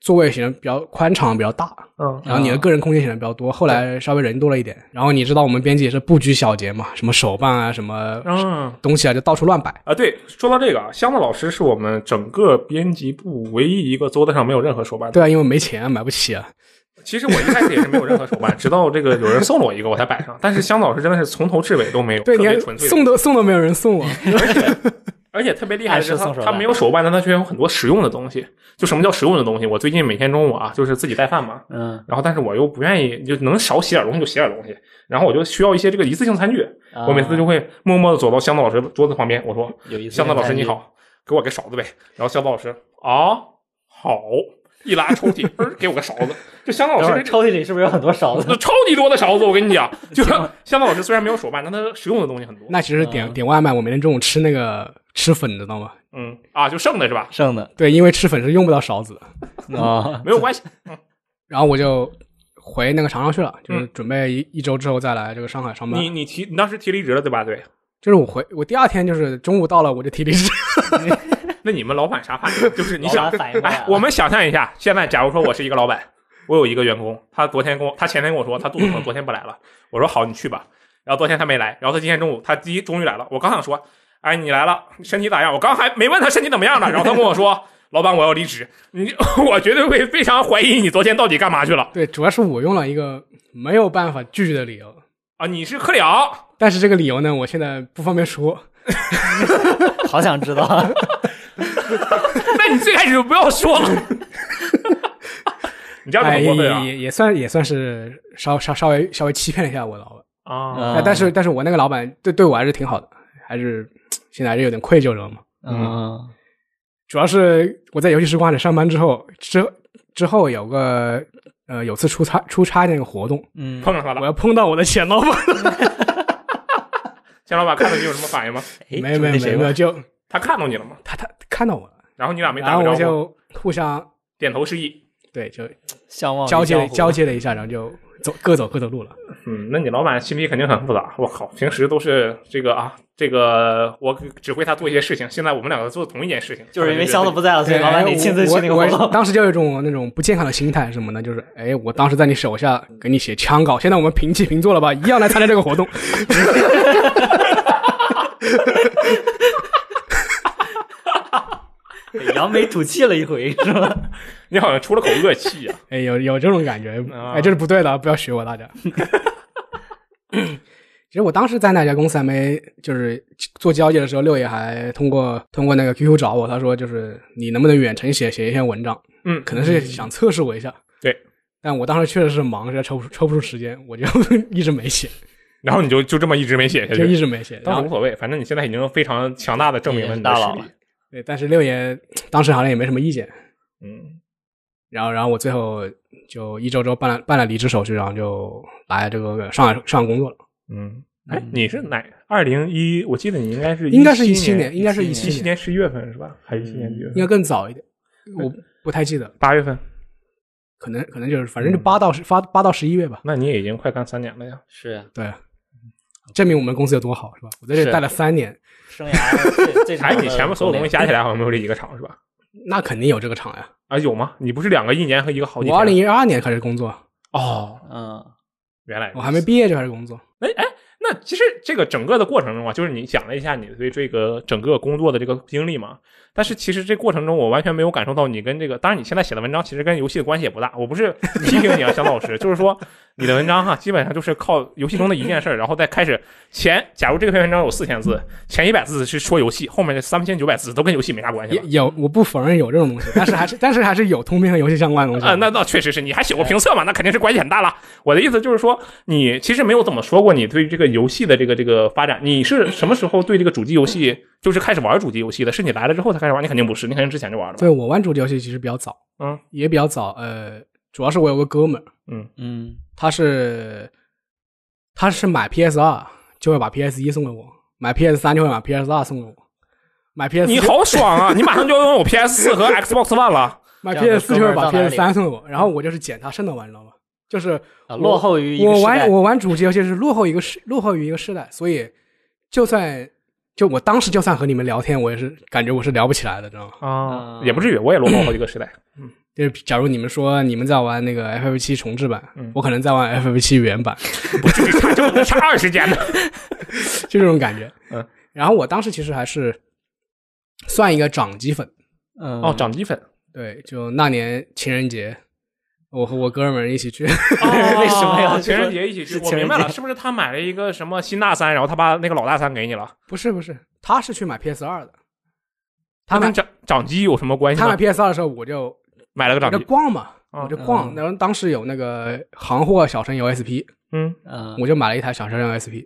座位显得比较宽敞、比较大，嗯然后你的个人空间显得比较多。后来稍微人多了一点，然后你知道我们编辑也是不拘小节嘛，什么手办啊，什么嗯东西啊，就到处乱摆。啊，对，说到这个啊，箱子老师是我们整个编辑部唯一一个桌子上没有任何手办的。对啊，因为没钱买不起啊。其实我一开始也是没有任何手办，直到这个有人送了我一个，我才摆上。但是箱子老师真的是从头至尾都没有，特别纯粹的。送都送都没有人送我。而且特别厉害的是他没有手办，但他却有很多实用的东西。就什么叫实用的东西？我最近每天中午啊，就是自己带饭嘛，嗯，然后但是我又不愿意，就能少洗点东西就洗点东西，然后我就需要一些这个一次性餐具，啊我每次就会默默的走到香子老师桌子旁边，我说有意思。箱子老师你，好，给我个勺子呗。然后香子老师啊好，一拉抽屉，给我个勺子。就香子老师抽屉里是不是有很多勺子？超级多的勺子，我跟你讲，就是香子老师虽然没有手办，但他实用的东西很多。那其实点点外卖，我每天中午吃那个吃粉，知道吗？嗯啊，就剩的是吧？剩的对，因为吃粉是用不到勺子的。啊，没有关系。然后我就回那个长沙去了，就是准备一一周之后再来这个上海上班。你你提你当时提离职了对吧？对。就是我回我第二天就是中午到了，我就提离职。那你们老板啥反应？就是你想老板反应过来了，哎我们想象一下，现在假如说我是一个老板，我有一个员工，他昨天跟我，他前天跟我说他肚子疼，昨天不来了。我说好，你去吧。然后昨天他没来，然后他今天中午他第一终于来了。我刚想说，哎，你来了，身体咋样？我刚还没问他身体怎么样呢，然后他跟我说，老板我要离职。你 我绝对会非常怀疑你昨天到底干嘛去了对，主要是我用了一个没有办法拒绝的理由，啊？你是科了。但是这个理由呢，我现在不方便说。好想知道。那你最开始就不要说了。你这样怎哎，也么过分啊？也也算也算是稍稍稍微稍微欺骗了一下我老板。啊，但是但是我那个老板对对我还是挺好的，还是现在还是有点愧疚，知道吗？嗯主要是我在游戏时光里上班之后，之之后有个呃有次出差出差那个活动，嗯，碰上他了。我要碰到我的前老板，钱老板看到你有什么反应吗？哎没有没有没有没，就他看到你了吗？他他看到我了，然后你俩没然后打个招呼，我就互相点头示意。对就相望交接交接了一下，然后就走各走各的路了。嗯，那你老板心里肯定很复杂。我靠，平时都是这个啊，这个我指挥他做一些事情，现在我们两个做同一件事情，就是因为箱子不在了，所以，老板哎得亲自去那个活动。当时就有一种那种不健康的心态，什么呢？就是哎，我当时在你手下给你写枪稿，现在我们平起平坐了吧，一样来参加这个活动。扬眉吐气了一回，是吧？你好像出了口恶气啊！哎，有有这种感觉，啊哎，这是不对的，不要学我，大家。其实我当时在那家公司还没就是做交接的时候，六爷还通过通过那个 QQ 找我，他说就是你能不能远程写写一篇文章，嗯，可能是想测试我一下。对，但我当时确实是忙，实在抽不出抽不出时间，我就一直没写，然后你就就这么一直没写下去就一，直没写。然后但是无所谓，反正你现在已经非常强大的证明了你的实力大佬了。对，但是六爷当时好像也没什么意见，嗯，然后然后我最后就一周周办了办了离职手续，然后就来这个上海上海工作了。嗯，哎，你是哪？二零一，我记得你应该是应该是17 17年，应该是一17年十一月份是吧？还是一七年几月份？应该更早一点，我不太记得，八月份。可能可能就是反正就八到十八八到十一月吧。那你也已经快干三年了呀。是呀，对，证明我们公司有多好，是吧？我在这待了三年，生涯最最长哎，的你前面所有东西加起来好像没有这一个厂是吧？那肯定有这个厂呀。啊，有吗？你不是两个一年和一个好几天？我二零一二年开始工作，哦，嗯，原来我还没毕业就开始工作。哎哎，那其实这个整个的过程中啊，就是你讲了一下你对这个整个工作的这个经历嘛。但是其实这过程中，我完全没有感受到你跟这个，当然你现在写的文章其实跟游戏的关系也不大。我不是批评你啊，香老师，就是说你的文章哈，基本上就是靠游戏中的一件事，然后再开始前，假如这篇文章有四千字，前一百字是说游戏，后面的三千九百字都跟游戏没啥关系。有，我不否认有这种东西，但是还是但是还是有通篇和游戏相关的东西。啊、那那确实是，你还写过评测嘛？那肯定是关系很大了。我的意思就是说，你其实没有怎么说过你对于这个游戏的这个这个发展，你是什么时候对这个主机游戏就是开始玩主机游戏的？是你来了之后才开始玩？你肯定不是，你肯定之前就玩了吧？对我玩主机游戏其实比较早，嗯，也比较早。呃，主要是我有个哥们儿，嗯，他是他是买 PS 二就会把 PS 一送给我，买 PS 三就会把 PS 二送给我，买 PS 你好爽啊！你马上就要拥有 PS 四和 Xbox One 了。买 PS 四就会把 PS 三送给我，然后我就是捡他剩的玩，你知道吗？就是啊落后于一个我玩我玩主机游戏是落后一个时落后于一个时代，所以就算就我当时就算和你们聊天，我也是感觉我是聊不起来的，知道吗？啊嗯也不至于，我也落后好几个时代。嗯就是假如你们说你们在玩那个 FF 七重置版，嗯我可能在玩 FF 七原版，不至于差这么差二十年呢。就这种感觉。嗯，然后我当时其实还是算一个掌机粉，嗯哦，掌机粉。对，就那年情人节，我和我哥们儿一起去，哦为什么要情人节一起去？我明白了，是不是他买了一个什么新大三，然后他把那个老大三给你了？不是不是，他是去买 PS 二的，他跟掌掌机有什么关系他买？PS 二的时候，我就买了个掌机。就逛嘛，啊我就逛，嗯然后当时有那个行货小神游 SP，嗯，嗯我就买了一台小神游 SP，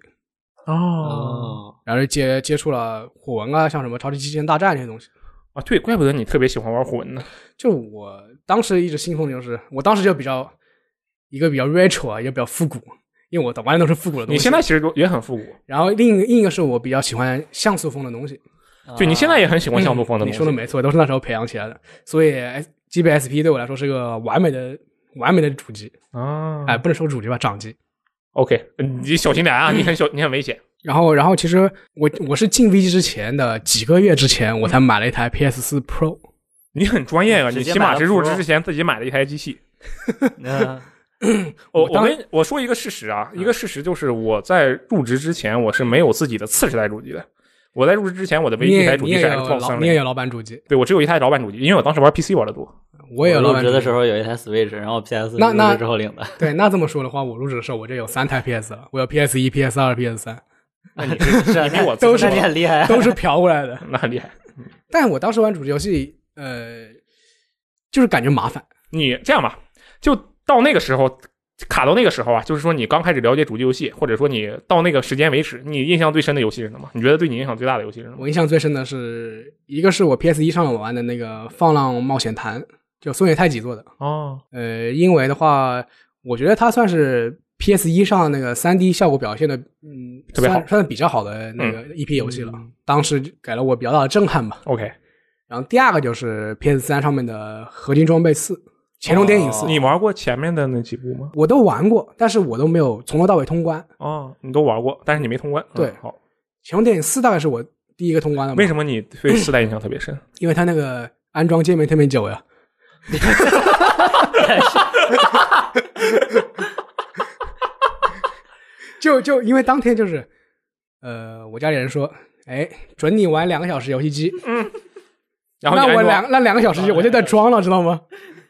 哦哦，然后接接触了火纹啊，像什么超级机器人大战这些东西。啊，对，怪不得你特别喜欢玩火纹呢。就我当时一直信奉的就是，我当时就比较一个比较 retro 啊，一个比较复古，因为我玩的都是复古的东西。你现在其实都也很复古，然后另一个另一个是我比较喜欢像素风的东西。就你现在也很喜欢像素风的嗯你东西。说的没错，都是那时候培养起来的。所以 S G B S P 对我来说是个完美的完美的主机，啊，哎，不能说主机吧，掌机。OK，你小心点啊，你很小，你很危险。然后，然后其实我我是进 V G 之前的几个月之前，我才买了一台 P S 四 Pro。你很专业啊，你起码是入职之前自己买了一台机器。嗯 我我我跟我说一个事实啊，一个事实就是我在入职之前我是没有自己的次世代主机的。我在入职之前，我的唯一一台主机是也你也有 Xbox 老你也。有老板主机，对我只有一台老板主机，因为我当时玩 PC 玩的多。我也有老入职的时候有一台 Switch，然后 PS 那那入职之后领的。对，那这么说的话，我入职的时候我就有三台 PS 了，我有 PS 一、PS 二、PS 三，那你是是 啊你比我都是你很厉害，都是嫖过来的。那很厉害。但我当时玩主机游戏，呃，就是感觉麻烦。你这样吧，就到那个时候，卡到那个时候啊，就是说你刚开始了解主机游戏，或者说你到那个时间为止，你印象最深的游戏是什么？你觉得对你影响最大的游戏是什么？我印象最深的是一个是我 PS 一上玩的那个《放浪冒险坛》，就松野太己做的。哦，呃，因为的话，我觉得它算是 PS 一上那个三 D 效果表现的，嗯，特别好算算是比较好的那个一批游戏了。当时给了我比较大的震撼吧。OK，然后第二个就是 PS 三上面的《合金装备四》《乾隆电影四》哦你玩过前面的那几部吗？我都玩过，但是我都没有从头到尾通关。哦，你都玩过，但是你没通关。对嗯好，《乾隆电影四》大概是我第一个通关的。为什么你对四代印象特别深？因为它那个安装界面特别久呀。就就因为当天就是，呃，我家里人说，哎，准你玩两个小时游戏机，嗯，然后那我两那两个小时我就在装了，知道吗？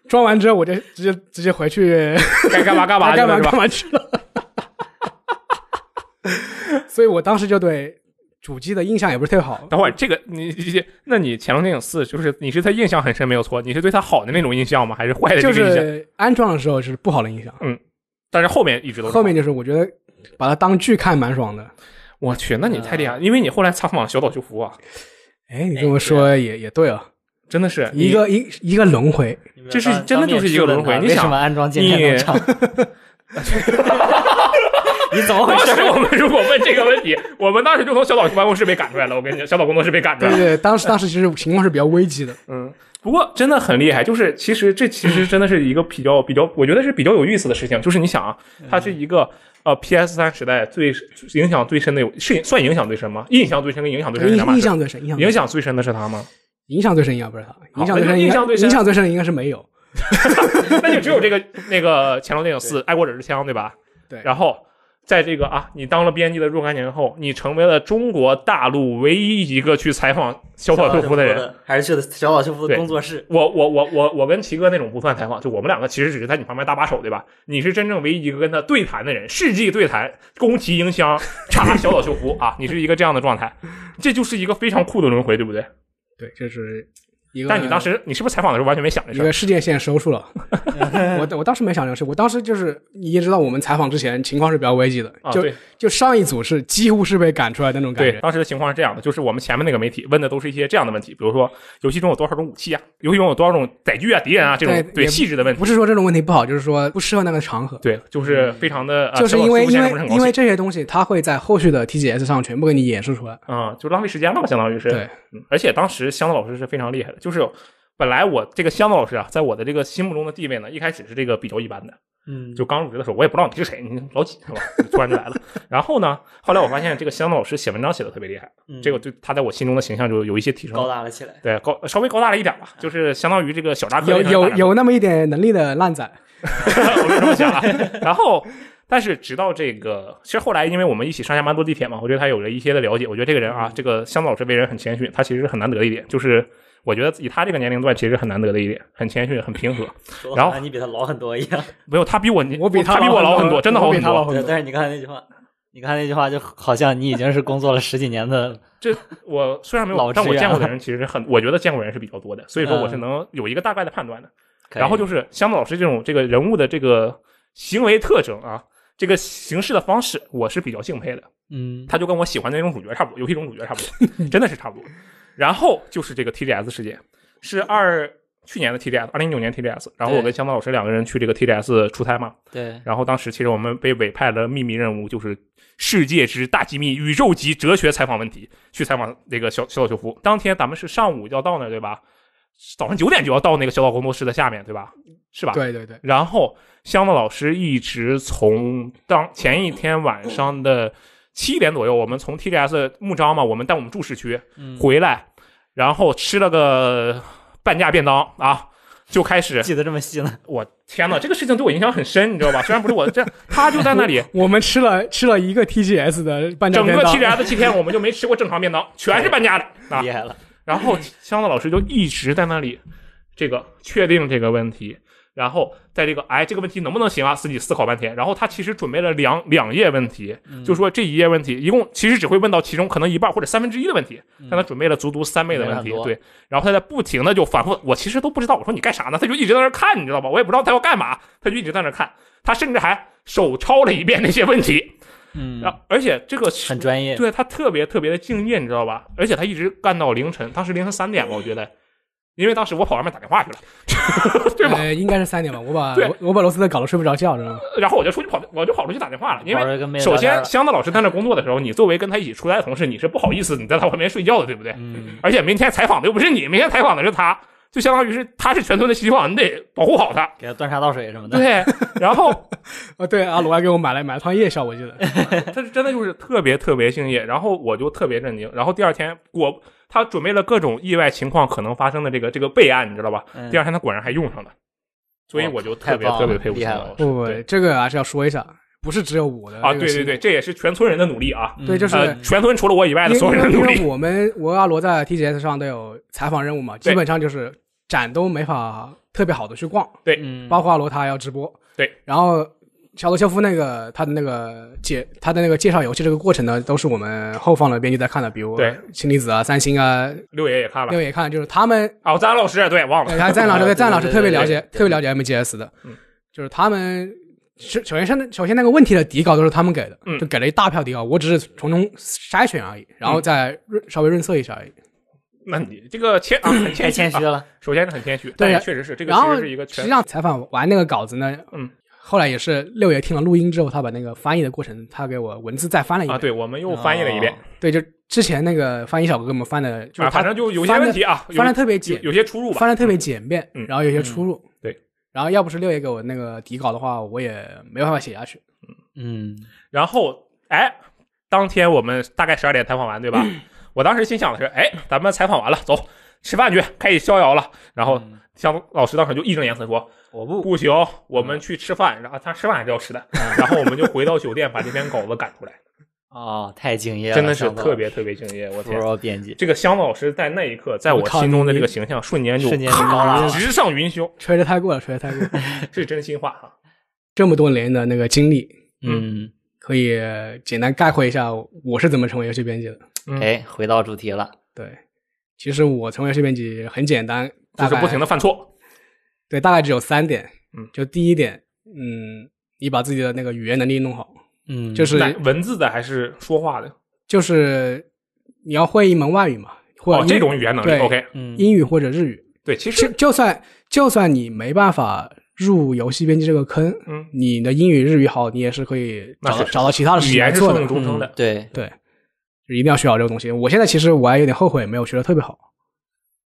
装完之后我就直接直接回去该干嘛干嘛去干嘛干？嘛去了。所以我当时就对主机的印象也不是特别好。等会儿这个你你那你《潜龙电影四》就是你是他印象很深没有错，你是对他好的那种印象吗？还是坏的印象？就是安装的时候是不好的印象，嗯但是后面一直都是后面就是我觉得把它当剧看蛮爽的。我去，那你太厉害了，因为你后来采访小岛秀夫啊，哎，你这么说也也对啊，真的是一个一一个轮回。这是真的就是一个轮回你想什么安装键你盘能长？你怎么回事？当时我们如果问这个问题，我们当时就从小岛办公室被赶出来了。我跟你讲，小岛工作室被赶出来了。对对对，当时当时其实情况是比较危机的。嗯，不过真的很厉害，就是其实这其实真的是一个比较比较，我觉得是比较有意思的事情。就是你想啊，它是一个呃 PS 三时代最影响最深的有是算影响最深吗？印象最深跟影响最深是印两码事。印象最深，印象影响最深的是他吗？影响最深应该不是他，影响最深印象最深影响最深的应该是没有。那就只有这个那个《乾隆电影四》爱国者之枪，对吧？对然后在这个啊，你当了编辑的若干年后，你成为了中国大陆唯一一个去采访小岛秀夫的人。，还是去的小岛秀夫的工作室？我我我我我跟齐哥那种不算采访，就我们两个其实只是在你旁边搭把手，对吧？你是真正唯一一个跟他对谈的人，世纪对谈，宫崎英香查小岛秀夫啊，你是一个这样的状态，这就是一个非常酷的轮回，对不对？对，这是。但你当时你是不是采访的时候完全没想这事儿？一个事件线收束了。我我当时没想这个事，我当时就是你也知道，我们采访之前情况是比较危机的，啊，就对就上一组是几乎是被赶出来的那种感觉对，觉。当时的情况是这样的，就是我们前面那个媒体问的都是一些这样的问题，比如说游戏中有多少种武器啊，游戏中有多少种载具啊、敌人啊这种对细致的问题。不是说这种问题不好，就是说不适合那个场合。对，就是非常的，呃就是因为因为因为这些东西，它会在后续的 TGS 上全部给你演示出来。嗯，就浪费时间了嘛，相当于是。对，嗯，而且当时香子老师是非常厉害的，就是本来我这个箱子老师啊，在我的这个心目中的地位呢，一开始是这个比较一般的，嗯，就刚入职的时候，我也不知道你是谁，你老几是吧？突然就来了。然后呢，后来我发现这个香子老师写文章写的特别厉害，嗯这个就他在我心中的形象就有一些提升，高大了起来。对高稍微高大了一点吧，就是相当于这个小扎克有有有那么一点能力的烂仔，我是这么想啊。然后，但是直到这个，其实后来因为我们一起上下班坐地铁嘛，我对他有了一些的了解。我觉得这个人啊，这个香子老师为人很谦逊，他其实是很难得一点，就是我觉得以他这个年龄段，其实很难得的一点，很谦逊，很平和。然后你比他老很多一样。没有，他比我我比他比我老很多，真的好很多。我比他老很多。对但是你看那句话，你看那句话就好像你已经是工作了十几年的，这我虽然没老有，但我见过的人其实很，我觉得见过人是比较多的，所以说我是嗯能有一个大概的判断的。然后就是香子老师这种这个人物的这个行为特征啊，这个行事的方式，我是比较敬佩的。嗯，他就跟我喜欢的那种主角差不多，游戏中主角差不多，真的是差不多。然后就是这个 TGS 事件，是二去年的 TGS，二零一九年 TGS。然后我跟香子老师两个人去这个 TGS 出差嘛，对，然后当时其实我们被委派了秘密任务，就是世界之大机密、宇宙级哲学采访问题，去采访那个小小岛秀夫。当天咱们是上午要到那儿，对吧？早上九点就要到那个小岛工作室的下面，对吧？是吧？对对对，然后香子老师一直从当前一天晚上的七点左右，我们从 TGS 木章嘛，我们带我们住市区嗯，回来，然后吃了个半价便当啊，就开始。记得这么细了。我天呐，这个事情对我影响很深，你知道吧？虽然不是我这，他就在那里，我们吃了吃了一个 TGS 的半价整个 TGS 七天我们就没吃过正常便当，全是半价的啊厉。害了，然后 香子老师就一直在那里，这个确定这个问题，然后在这个哎这个问题能不能行啊，自己思考半天。然后他其实准备了两两页问题，嗯就说这一页问题一共其实只会问到其中可能一半或者三分之一的问题，但他准备了足足三倍的问题对。然后他在不停的就反复，我其实都不知道，我说你干啥呢？他就一直在那儿看，你知道吧？我也不知道他要干嘛，他就一直在那儿看，他甚至还手抄了一遍那些问题，嗯，然后而且这个很专业。对他特别特别的敬业，你知道吧？而且他一直干到凌晨，当时凌晨三点吧，我觉得，因为当时我跑外面打电话去了，对吧？呃，应该是三点吧，我把 对我我把罗斯特搞得睡不着觉，知道吗？然后我就出去跑，我就跑出去打电话了，因为首先箱子老师在那工作的时候，你作为跟他一起出差的同事，你是不好意思你在他旁边睡觉的，对不对？嗯，而且明天采访的又不是你，明天采访的是他，就相当于是他是全村的希望，你得保护好他。给他端茶倒水什么的。对，然后啊，对，阿鲁还给我买了买了趟夜宵，我记得。他是真的就是特别特别敬业，然后我就特别震惊。然后第二天果他准备了各种意外情况可能发生的这个这个备案，你知道吧？嗯第二天他果然还用上了，所以我就特别特别佩服厉害了香老师。不不，对，这个还是要说一下，不是只有我的啊，对对对，这也是全村人的努力啊。对，就是呃，全村除了我以外的所有人的努力。因为我们我阿罗在 TGS 上都有采访任务嘛，基本上就是展都没法特别好的去逛，对，包括阿罗他还要直播。对，然后小罗肖夫那个他的那个介他的那个介绍游戏这个过程呢，都是我们后方的编辑在看的，比如对氢离子啊、三星啊，六爷也看了六也看，就是他们哦，赞老师对忘了赞老师，对，对赞 老师特别了解，特别了解 MGS 的，嗯，就是他们是首先是首先那个问题的底稿都是他们给的，嗯就给了一大票底稿，我只是从中筛选而已，然后再润稍微润色一下而已。那你这个谦啊，很谦。谦虚了。首先是很谦虚，对确实是这个然后其实是一个实际上采访完那个稿子呢，嗯，后来也是六爷听了录音之后，他把那个翻译的过程，他给我文字再翻了一遍。啊，对，我们又翻译了一遍哦对，就之前那个翻译小哥给我们翻的，就是啊，反正就有些问题啊，翻的特别简，有些出入吧。翻的特别简便，嗯然后有些出入。对，然后要不是六爷给我那个底稿的话，我也没办法写下去。嗯，然后，哎，当天我们大概十二点采访完，对吧？我当时心想的是，哎，咱们采访完了，走吃饭去，开始逍遥了。然后嗯向老师当时就义正言辞说，我不，不行，我们去吃饭。然后他吃饭还是要吃的。然后我们就回到酒店，把这篇稿子赶出来，哦，太敬业了，真的是特别特别敬业。我天编辑，这个香老师在那一刻，在我心中的这个形象瞬间就瞬间就高了直上云霄，吹的太过了，吹的太过了。这是真心话哈。这么多年的那个经历，嗯，可以简单概括一下我是怎么成为游戏编辑的。嗯哎，回到主题了，对，其实我成为游戏编辑很简单，就是不停的犯错。对，大概只有三点。嗯，就第一点，嗯，你把自己的那个语言能力弄好，嗯，就是文字的还是说话的？就是你要会一门外语嘛，或者哦，这种语言能力，OK。嗯，英语或者日语。对，其实，就算就算你没办法入游戏编辑这个坑，嗯，你的英语、日语好，你也是可以找到找到其他的语言是受。用终生的嗯。对，对，就一定要学好这个东西。我现在其实我还有点后悔没有学的特别好。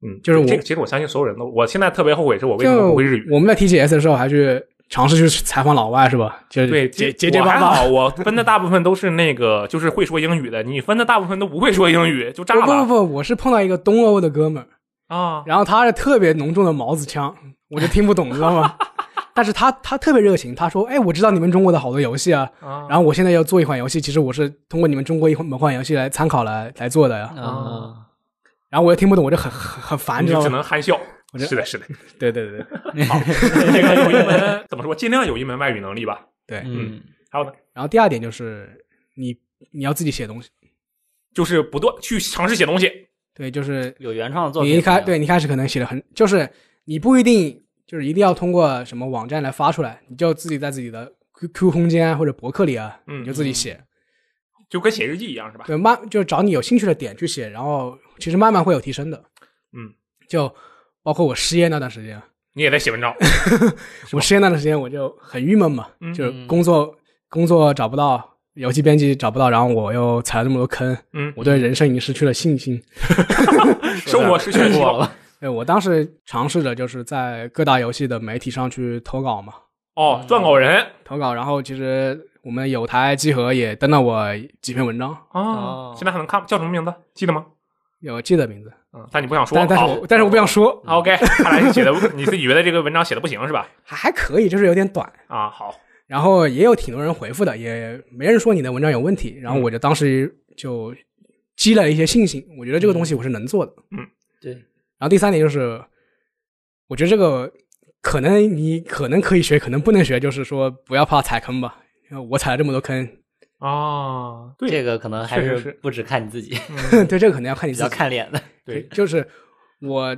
嗯，就是我这个，其实我相信所有人都，我现在特别后悔是我为什么不会日语。我们在 TGS 的时候还去尝试去采访老外，是吧？就是对，结结结结巴巴。我分的大部分都是那个，就是会说英语的。你分的大部分都不会说英语，就炸了不不不，我是碰到一个东欧的哥们儿，啊！然后他是特别浓重的毛子腔，我就听不懂，知道吗？但是他他特别热情，他说：“哎，我知道你们中国的好多游戏啊，啊然后我现在要做一款游戏，其实我是通过你们中国一款某款游戏来参考来来做的呀。啊，然后我又听不懂，我就很很很烦，你就只？能憨笑。我是的，是的。对对对对 好，这个有一门怎么说？尽量有一门外语能力吧。对。嗯，还有呢，然后第二点就是你你要自己写东西，就是不断去尝试写东西。对，就是有原创的作品，你一开，对你开始可能写的很，就是你不一定就是一定要通过什么网站来发出来，你就自己在自己的 Q Q 空间啊或者博客里啊，嗯你就自己写。就跟写日记一样，是吧？对，慢就是找你有兴趣的点去写，然后其实慢慢会有提升的。嗯，就包括我失业那段时间，你也在写文章，我失业那段时间我就很郁闷嘛，嗯就是工作工作找不到，游戏编辑找不到，然后我又踩了那么多坑，嗯，我对人生已经失去了信心。生活失去了希望。了，对我当时尝试着就是在各大游戏的媒体上去投稿嘛，哦，撰稿人投稿，然后其实我们有台集合也登了我几篇文章，啊哦，现在还能看，叫什么名字？记得吗？有记得名字，嗯，但你不想说。但但是好我但是我不想说，OK，看来你写的你自己觉得这个文章写的不行是吧？还还可以，就是有点短。啊，好，然后也有挺多人回复的，也没人说你的文章有问题。然后我就当时就积累了一些信心，我觉得这个东西我是能做的。嗯对，然后第三点就是，我觉得这个可能你可能可以学，可能不能学，就是说不要怕踩坑吧。因为我踩了这么多坑，啊，对这个可能还是是不只看你自己，对这个可能要看你自己。要看脸的，对，就是我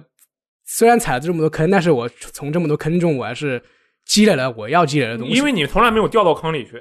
虽然踩了这么多坑，但是我从这么多坑中，我还是积累了我要积累的东西。因为你从来没有掉到坑里去。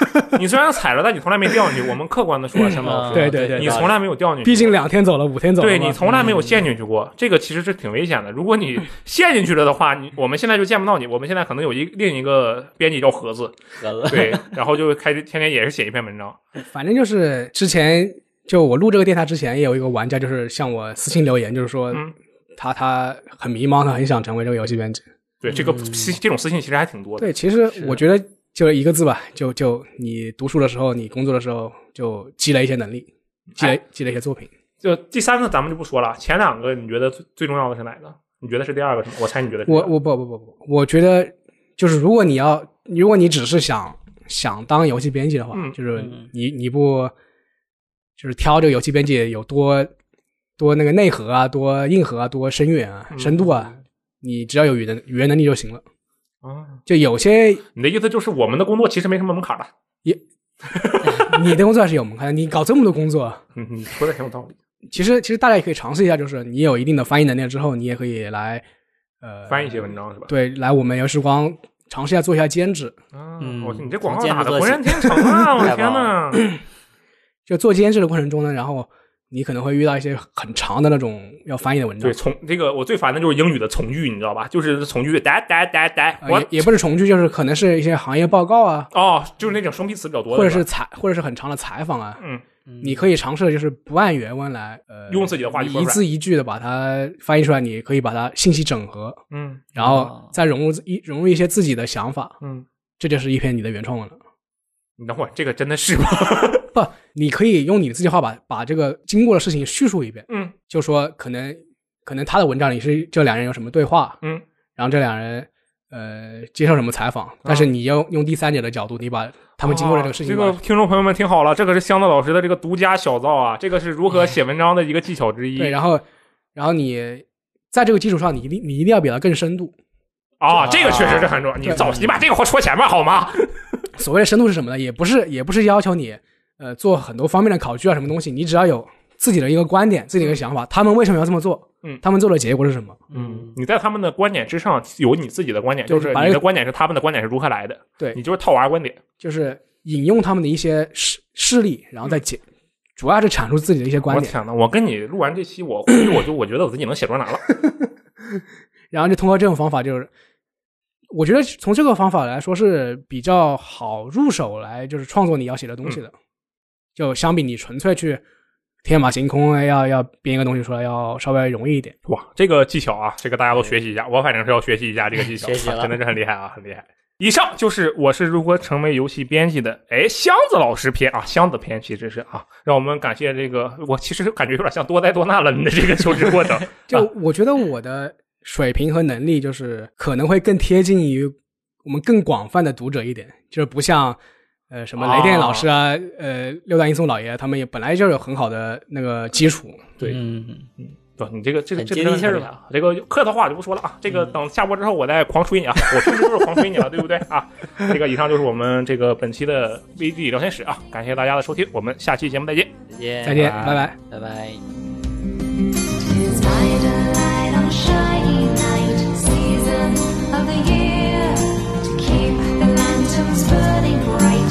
你虽然踩了，但你从来没掉进去。我们客观的说，相对来说，对对对你从来没有掉进去。毕竟两天走了，五天走了，对你从来没有陷进去过，这个其实是挺危险的。如果你 陷进去了的话，你我们现在就见不到你。我们现在可能有一另一个编辑叫盒子，盒子，对，然后就开始天天也是写一篇文章。反正就是之前就我录这个电台之前，也有一个玩家就是向我私信留言，就是说嗯他他很迷茫，他很想成为这个游戏编辑。对，这个私这种私信其实还挺多的。对，其实我觉得就一个字吧，就就你读书的时候，你工作的时候，就积累一些能力，积累积累一些作品。就第三个咱们就不说了，前两个你觉得最最重要的是哪个？你觉得是第二个是吗？我猜你觉得是我第二个我不不不不，我觉得就是如果你要，如果你只是想想当游戏编辑的话，嗯就是嗯你你不就是挑这个游戏编辑有多多那个内核啊，多硬核啊，多深远啊，嗯深度啊，你只要有语言语言能力就行了。啊，就有些你的意思就是我们的工作其实没什么门槛的，也。你的工作还是有门槛的，你搞这么多工作，嗯，嗯说的很有道理。其实其实大家也可以尝试一下，就是你有一定的翻译能力之后，你也可以来呃翻译一些文章是吧？对，来我们游时光尝试一下做一下兼职。啊，嗯我你这广告打的浑然天成啊！我的天棒呐！就做兼职的过程中呢，然后你可能会遇到一些很长的那种要翻译的文章对，，从这个我最烦的就是英语的从句，你知道吧？就是从句哒哒哒哒，我呃也也不是从句，就是可能是一些行业报告啊，哦，就是那种生僻词比较多的，或者是采，或者是很长的采访啊。嗯，你可以尝试就是不按原文来，呃，用自己的话一字一句的把它翻译出来，你可以把它信息整合，嗯然后哦再融入一融入一些自己的想法，嗯，这就是一篇你的原创文了。你等会儿，这个真的是吗？不，你可以用你的自己话把把这个经过的事情叙述一遍，嗯就说可能可能他的文章里是这两人有什么对话，嗯，然后这两人呃接受什么采访，但是你要用第三者的角度，你把他们经过的这个事情这个听众朋友们听好了，这个是香子老师的这个独家小灶啊，这个是如何写文章的一个技巧之一。对，然后然后你在这个基础上，你一定你一定要比他更深度。啊，这个确实是很重要。你早你把这个话说前面好吗？所谓的深度是什么呢？也不是也不是要求你呃做很多方面的考据啊什么东西，你只要有自己的一个观点，自己的一个想法，他们为什么要这么做？嗯他们做的结果是什么？嗯，你在他们的观点之上有你自己的观点，就是你的观点是他们的观点是如何来的，对你就是套娃观点。就是引用他们的一些事事例，然后再解，主要是阐述自己的一些观点，我天呐，我跟你录完这期，我回去我就我觉得我自己能写专栏了。然后就通过这种方法，就是我觉得从这个方法来说是比较好入手来就是创作你要写的东西的，嗯就相比你纯粹去天马行空要要编一个东西出来要稍微容易一点。哇，这个技巧啊，这个大家都学习一下，我反正是要学习一下这个技巧，学习了真的是很厉害啊，很厉害。以上就是我是如何成为游戏编辑的，哎，箱子老师篇啊，箱子篇其实是啊，让我们感谢这个，我其实感觉有点像多灾多难了你的这个求职过程，就啊我觉得我的水平和能力，就是可能会更贴近于我们更广泛的读者一点，就是不像呃什么雷电老师啊，呃六大音松老爷他们也本来就有很好的那个基础，对嗯，不，你这个这个这个接地气儿！这个客套话就不说了啊，这个等下播之后我再狂吹你啊，我平时都是狂吹你了，对不对啊？这个以上就是我们这个本期的 VG 聊天室啊，感谢大家的收听，我们下期节目再见。再见，再见，拜拜拜。拜拜。here to keep the lanterns burning bright.